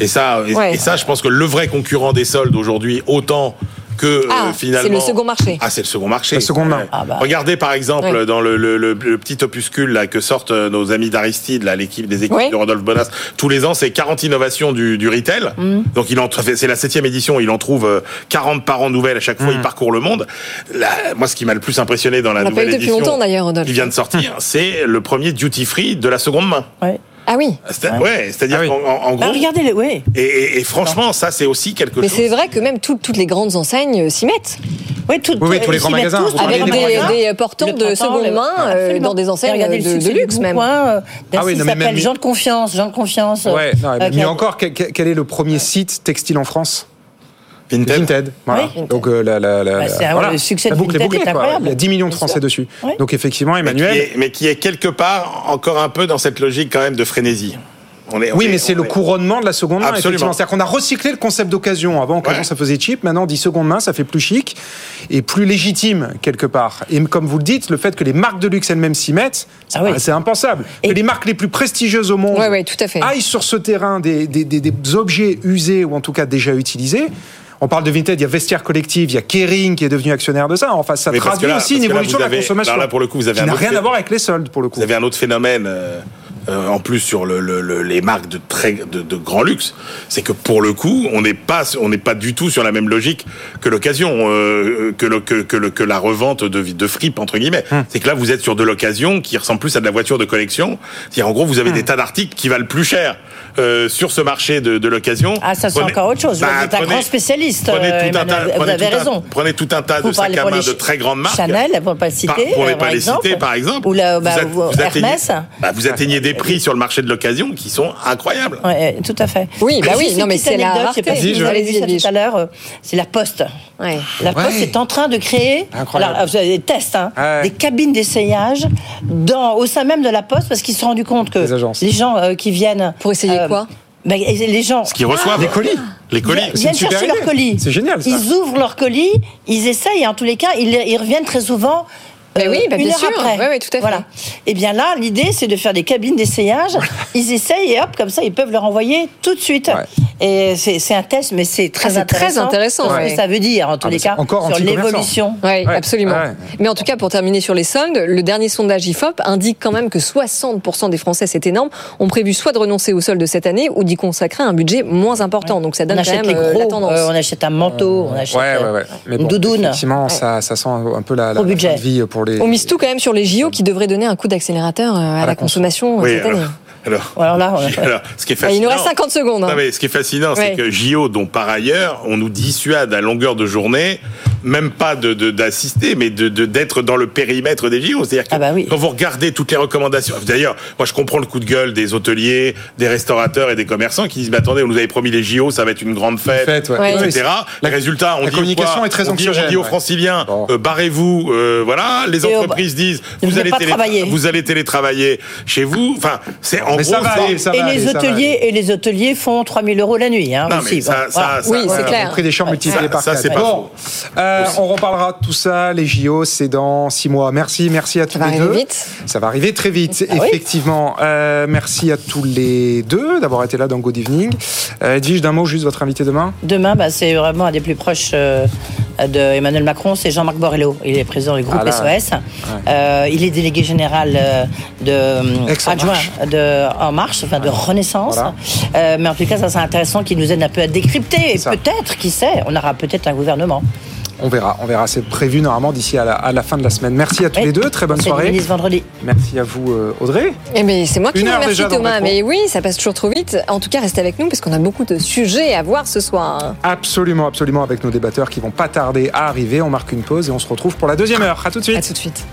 et ça et, Ouais. et ça je pense que le vrai concurrent des soldes aujourd'hui autant que euh, Ah, finalement c'est le second marché. ah c'est le second marché La seconde main. Ouais. Ah bah. regardez par exemple Ouais. dans le, le- le- le petit opuscule là que sortent euh, nos amis d'Aristide là l'équipe des équipes Ouais. de Rodolphe Bonas tous les ans c'est 40 innovations du, du retail Mm. donc il en c'est la septième édition il en trouve euh, 40 par an nouvelles à chaque fois il parcourt le monde Là, moi ce qui m'a le plus impressionné dans la On l'a pas nouvelle eu depuis édition longtemps d'ailleurs, Rodolphe. qui vient de sortir, c'est le premier duty free de la seconde main. Ah oui. C'est- Ouais, c'est-à-dire Ah oui. qu'en en, Bah, gros. regardez, les- oui. Et, et- et franchement, ça c'est aussi quelque Mais chose. c'est vrai que même tout- toutes les grandes enseignes euh, s'y mettent. Oui, tout, Oui, oui, tous les grands magasins, tous, Avec grands des- des, magasins. des portants Le de seconde le- main euh, Absolument. dans des enseignes regardez le de, de luxe même. Coin, euh, Ah oui, non, mais s'appelle même- Jean de Confiance, Jean de Confiance. Ouais, non, euh, mais mieux a- encore, quel, quel- quel est le premier site textile en France? Vinted. voilà. Oui. Donc euh, la, la, la- Bah, c'est- voilà. le succès La de boucle est Vinted est bouclée, quoi. incroyable. Il y a 10 millions de Français dessus. Oui. Donc effectivement, Mais qui, Emmanuel. est, mais qui est quelque part encore un peu dans cette logique quand même de frénésie. On est, on Oui, est- mais c'est le est- couronnement de la seconde main. C'est-à-dire qu'on a recyclé le concept d'occasion. Avant, occasion, Ouais. ça faisait cheap. Maintenant, on dit seconde main, ça fait plus chic et plus légitime, quelque part. Et comme vous le dites, le fait que les marques de luxe elles-mêmes s'y mettent, c'est Ah oui. c'est impensable. Que les marques les plus prestigieuses au monde Ouais, ouais, tout à fait. aillent sur ce terrain des, des- des- des objets usés ou en tout cas déjà utilisés. On parle de Vinted, il y a Vestiaire Collective, il y a Kering qui est devenu actionnaire de ça. Enfin, ça traduit là- aussi une évolution de la consommation. là, pour le coup, vous avez qui n'a rien fait- à voir avec les soldes, pour le coup. Vous avez un autre phénomène. euh, euh, en plus sur le, le- le- les marques de très de, de grand luxe, c'est que pour le coup, on n'est pas on n'est pas du tout sur la même logique que l'occasion, euh, que, le, que, que, le- que la revente de de fripe entre guillemets. Hum. C'est que là, vous êtes sur de l'occasion qui ressemble plus à de la voiture de collection. C'est-à-dire en gros, vous avez Hum. des tas d'articles qui valent plus cher euh, sur ce marché de, de l'occasion. Ah, ça, c'est encore autre chose. Bah, vous êtes un prenez- grand spécialiste, Prenez euh, tout un tas, Emmanuel. Vous avez tout un- raison. prenez tout un tas Vous de sacs à main de très grandes marques. Chanel, pour ne pas le citer. Par- pour ne pas les exemple. citer, par exemple. Ou, la, bah, Vous vous atteignez- Hermès. bah, vous atteignez des prix sur le marché de l'occasion qui sont incroyables. Ouais, tout à fait. Oui, bah oui, non, mais c'est la rareté. si vous avez vu ça tout à l'heure, euh, c'est la Poste. Ouais. La Poste Ouais. est en train de créer, des tests, hein, Ouais. des cabines d'essayage dans, au sein même de la Poste parce qu'ils se sont rendus compte que Les gens euh, qui viennent. Pour essayer quoi bah, Les gens. Ce qu'ils reçoivent. Les colis. Les colis. C'est viennent chercher leur idée. colis. C'est génial, ça. Ils ouvrent leur colis, ils essayent, et en tous les cas, ils, ils reviennent très souvent. Ben euh, oui, ben une bien heure sûr. après. Tout à fait. Voilà. Et bien là, l'idée, c'est de faire des cabines d'essayage. Ils essayent et hop, comme ça, ils peuvent leur envoyer tout de suite. Ouais. Et c'est c'est un test, mais c'est très Ah, c'est très intéressant. Sur ce ouais. que ça veut dire, en tous Ah, les c'est cas, encore sur l'évolution. Oui, Ouais. absolument. Ouais. Mais en tout cas, pour terminer sur les soldes, le dernier sondage IFOP indique quand même que 60% des Français, c'est énorme, ont prévu soit de renoncer aux soldes cette année ou d'y consacrer un budget moins important. Donc ça On donne quand même les euh, la gros, tendance. euh, on achète un manteau, on achète Ouais, ouais, euh, ouais. Mais une bon, doudoune. Effectivement, ça, ça sent un peu la, la Au budget. fin de vie pour les. On mise tout quand même sur les JO qui devraient donner un coup d'accélérateur euh, à, la la consommation euh, Oui, cette année. alors, Alors là, on alors, ce qui est Ah, fascinant. il nous reste 50 secondes. hein. Non, mais ce qui est fascinant, Ouais. c'est que JO, dont par ailleurs, on nous dissuade à longueur de journée, même pas de de- d'assister, mais de de- d'être dans le périmètre des JO. C'est-à-dire que Ah bah oui. quand vous regardez toutes les recommandations, d'ailleurs, moi je comprends le coup de gueule des hôteliers, des restaurateurs et des commerçants qui disent, mais attendez, on nous avait promis les JO, ça va être une grande fête, Fête, ouais. Ouais. etc. La- Les résultats, on la dit communication quoi est très on dit, on dit aux ouais. franciliens, Bon. euh, barrez-vous, euh, voilà. Les entreprises disent, vous venez allez, télé- vous allez télétravailler chez vous. Enfin, c'est en Mais gros ça va c'est- aller, ça et va les ça va aller. hôteliers et les hôteliers font 3000 euros la nuit hein, Non, aussi. mais ça- Bon, ça- ça- Oui, c'est ça- clair. Le prix des chambres multiplié Ça- par ça, c'est pas Bon, euh, on reparlera de tout ça. Les JO, c'est dans six mois. Merci, merci à tous va les arriver deux. vite. Ça va arriver très vite, Ah oui. effectivement. Euh, merci à tous les deux d'avoir été là dans Good Evening. Euh, Edwige, d'un mot, juste votre invité demain. Demain, bah, c'est vraiment un des plus proches euh, de Emmanuel Macron, c'est Jean-Marc Borrello. Il est président du groupe Ah là. SOS. Euh, il est délégué général de adjoint de En Marche, enfin de Renaissance. Voilà. Euh, mais en tout cas, ça c'est intéressant qu'il nous aide un peu à décrypter. Et peut-être, qui sait, on aura peut-être un gouvernement. On verra, on verra. C'est prévu normalement d'ici à la, à la fin de la semaine. Merci à tous Oui. les deux. Très bonne soirée. ministre vendredi. Merci à vous, euh, Audrey. Eh ben, c'est moi qui Une vous heure remercie Thomas, mais oui, ça passe toujours trop vite. En tout cas, restez avec nous parce qu'on a beaucoup de sujets à voir ce soir. Absolument, absolument, avec nos débatteurs qui vont pas tarder à arriver. On marque une pause et on se retrouve pour la deuxième heure. À tout de suite. À tout de suite.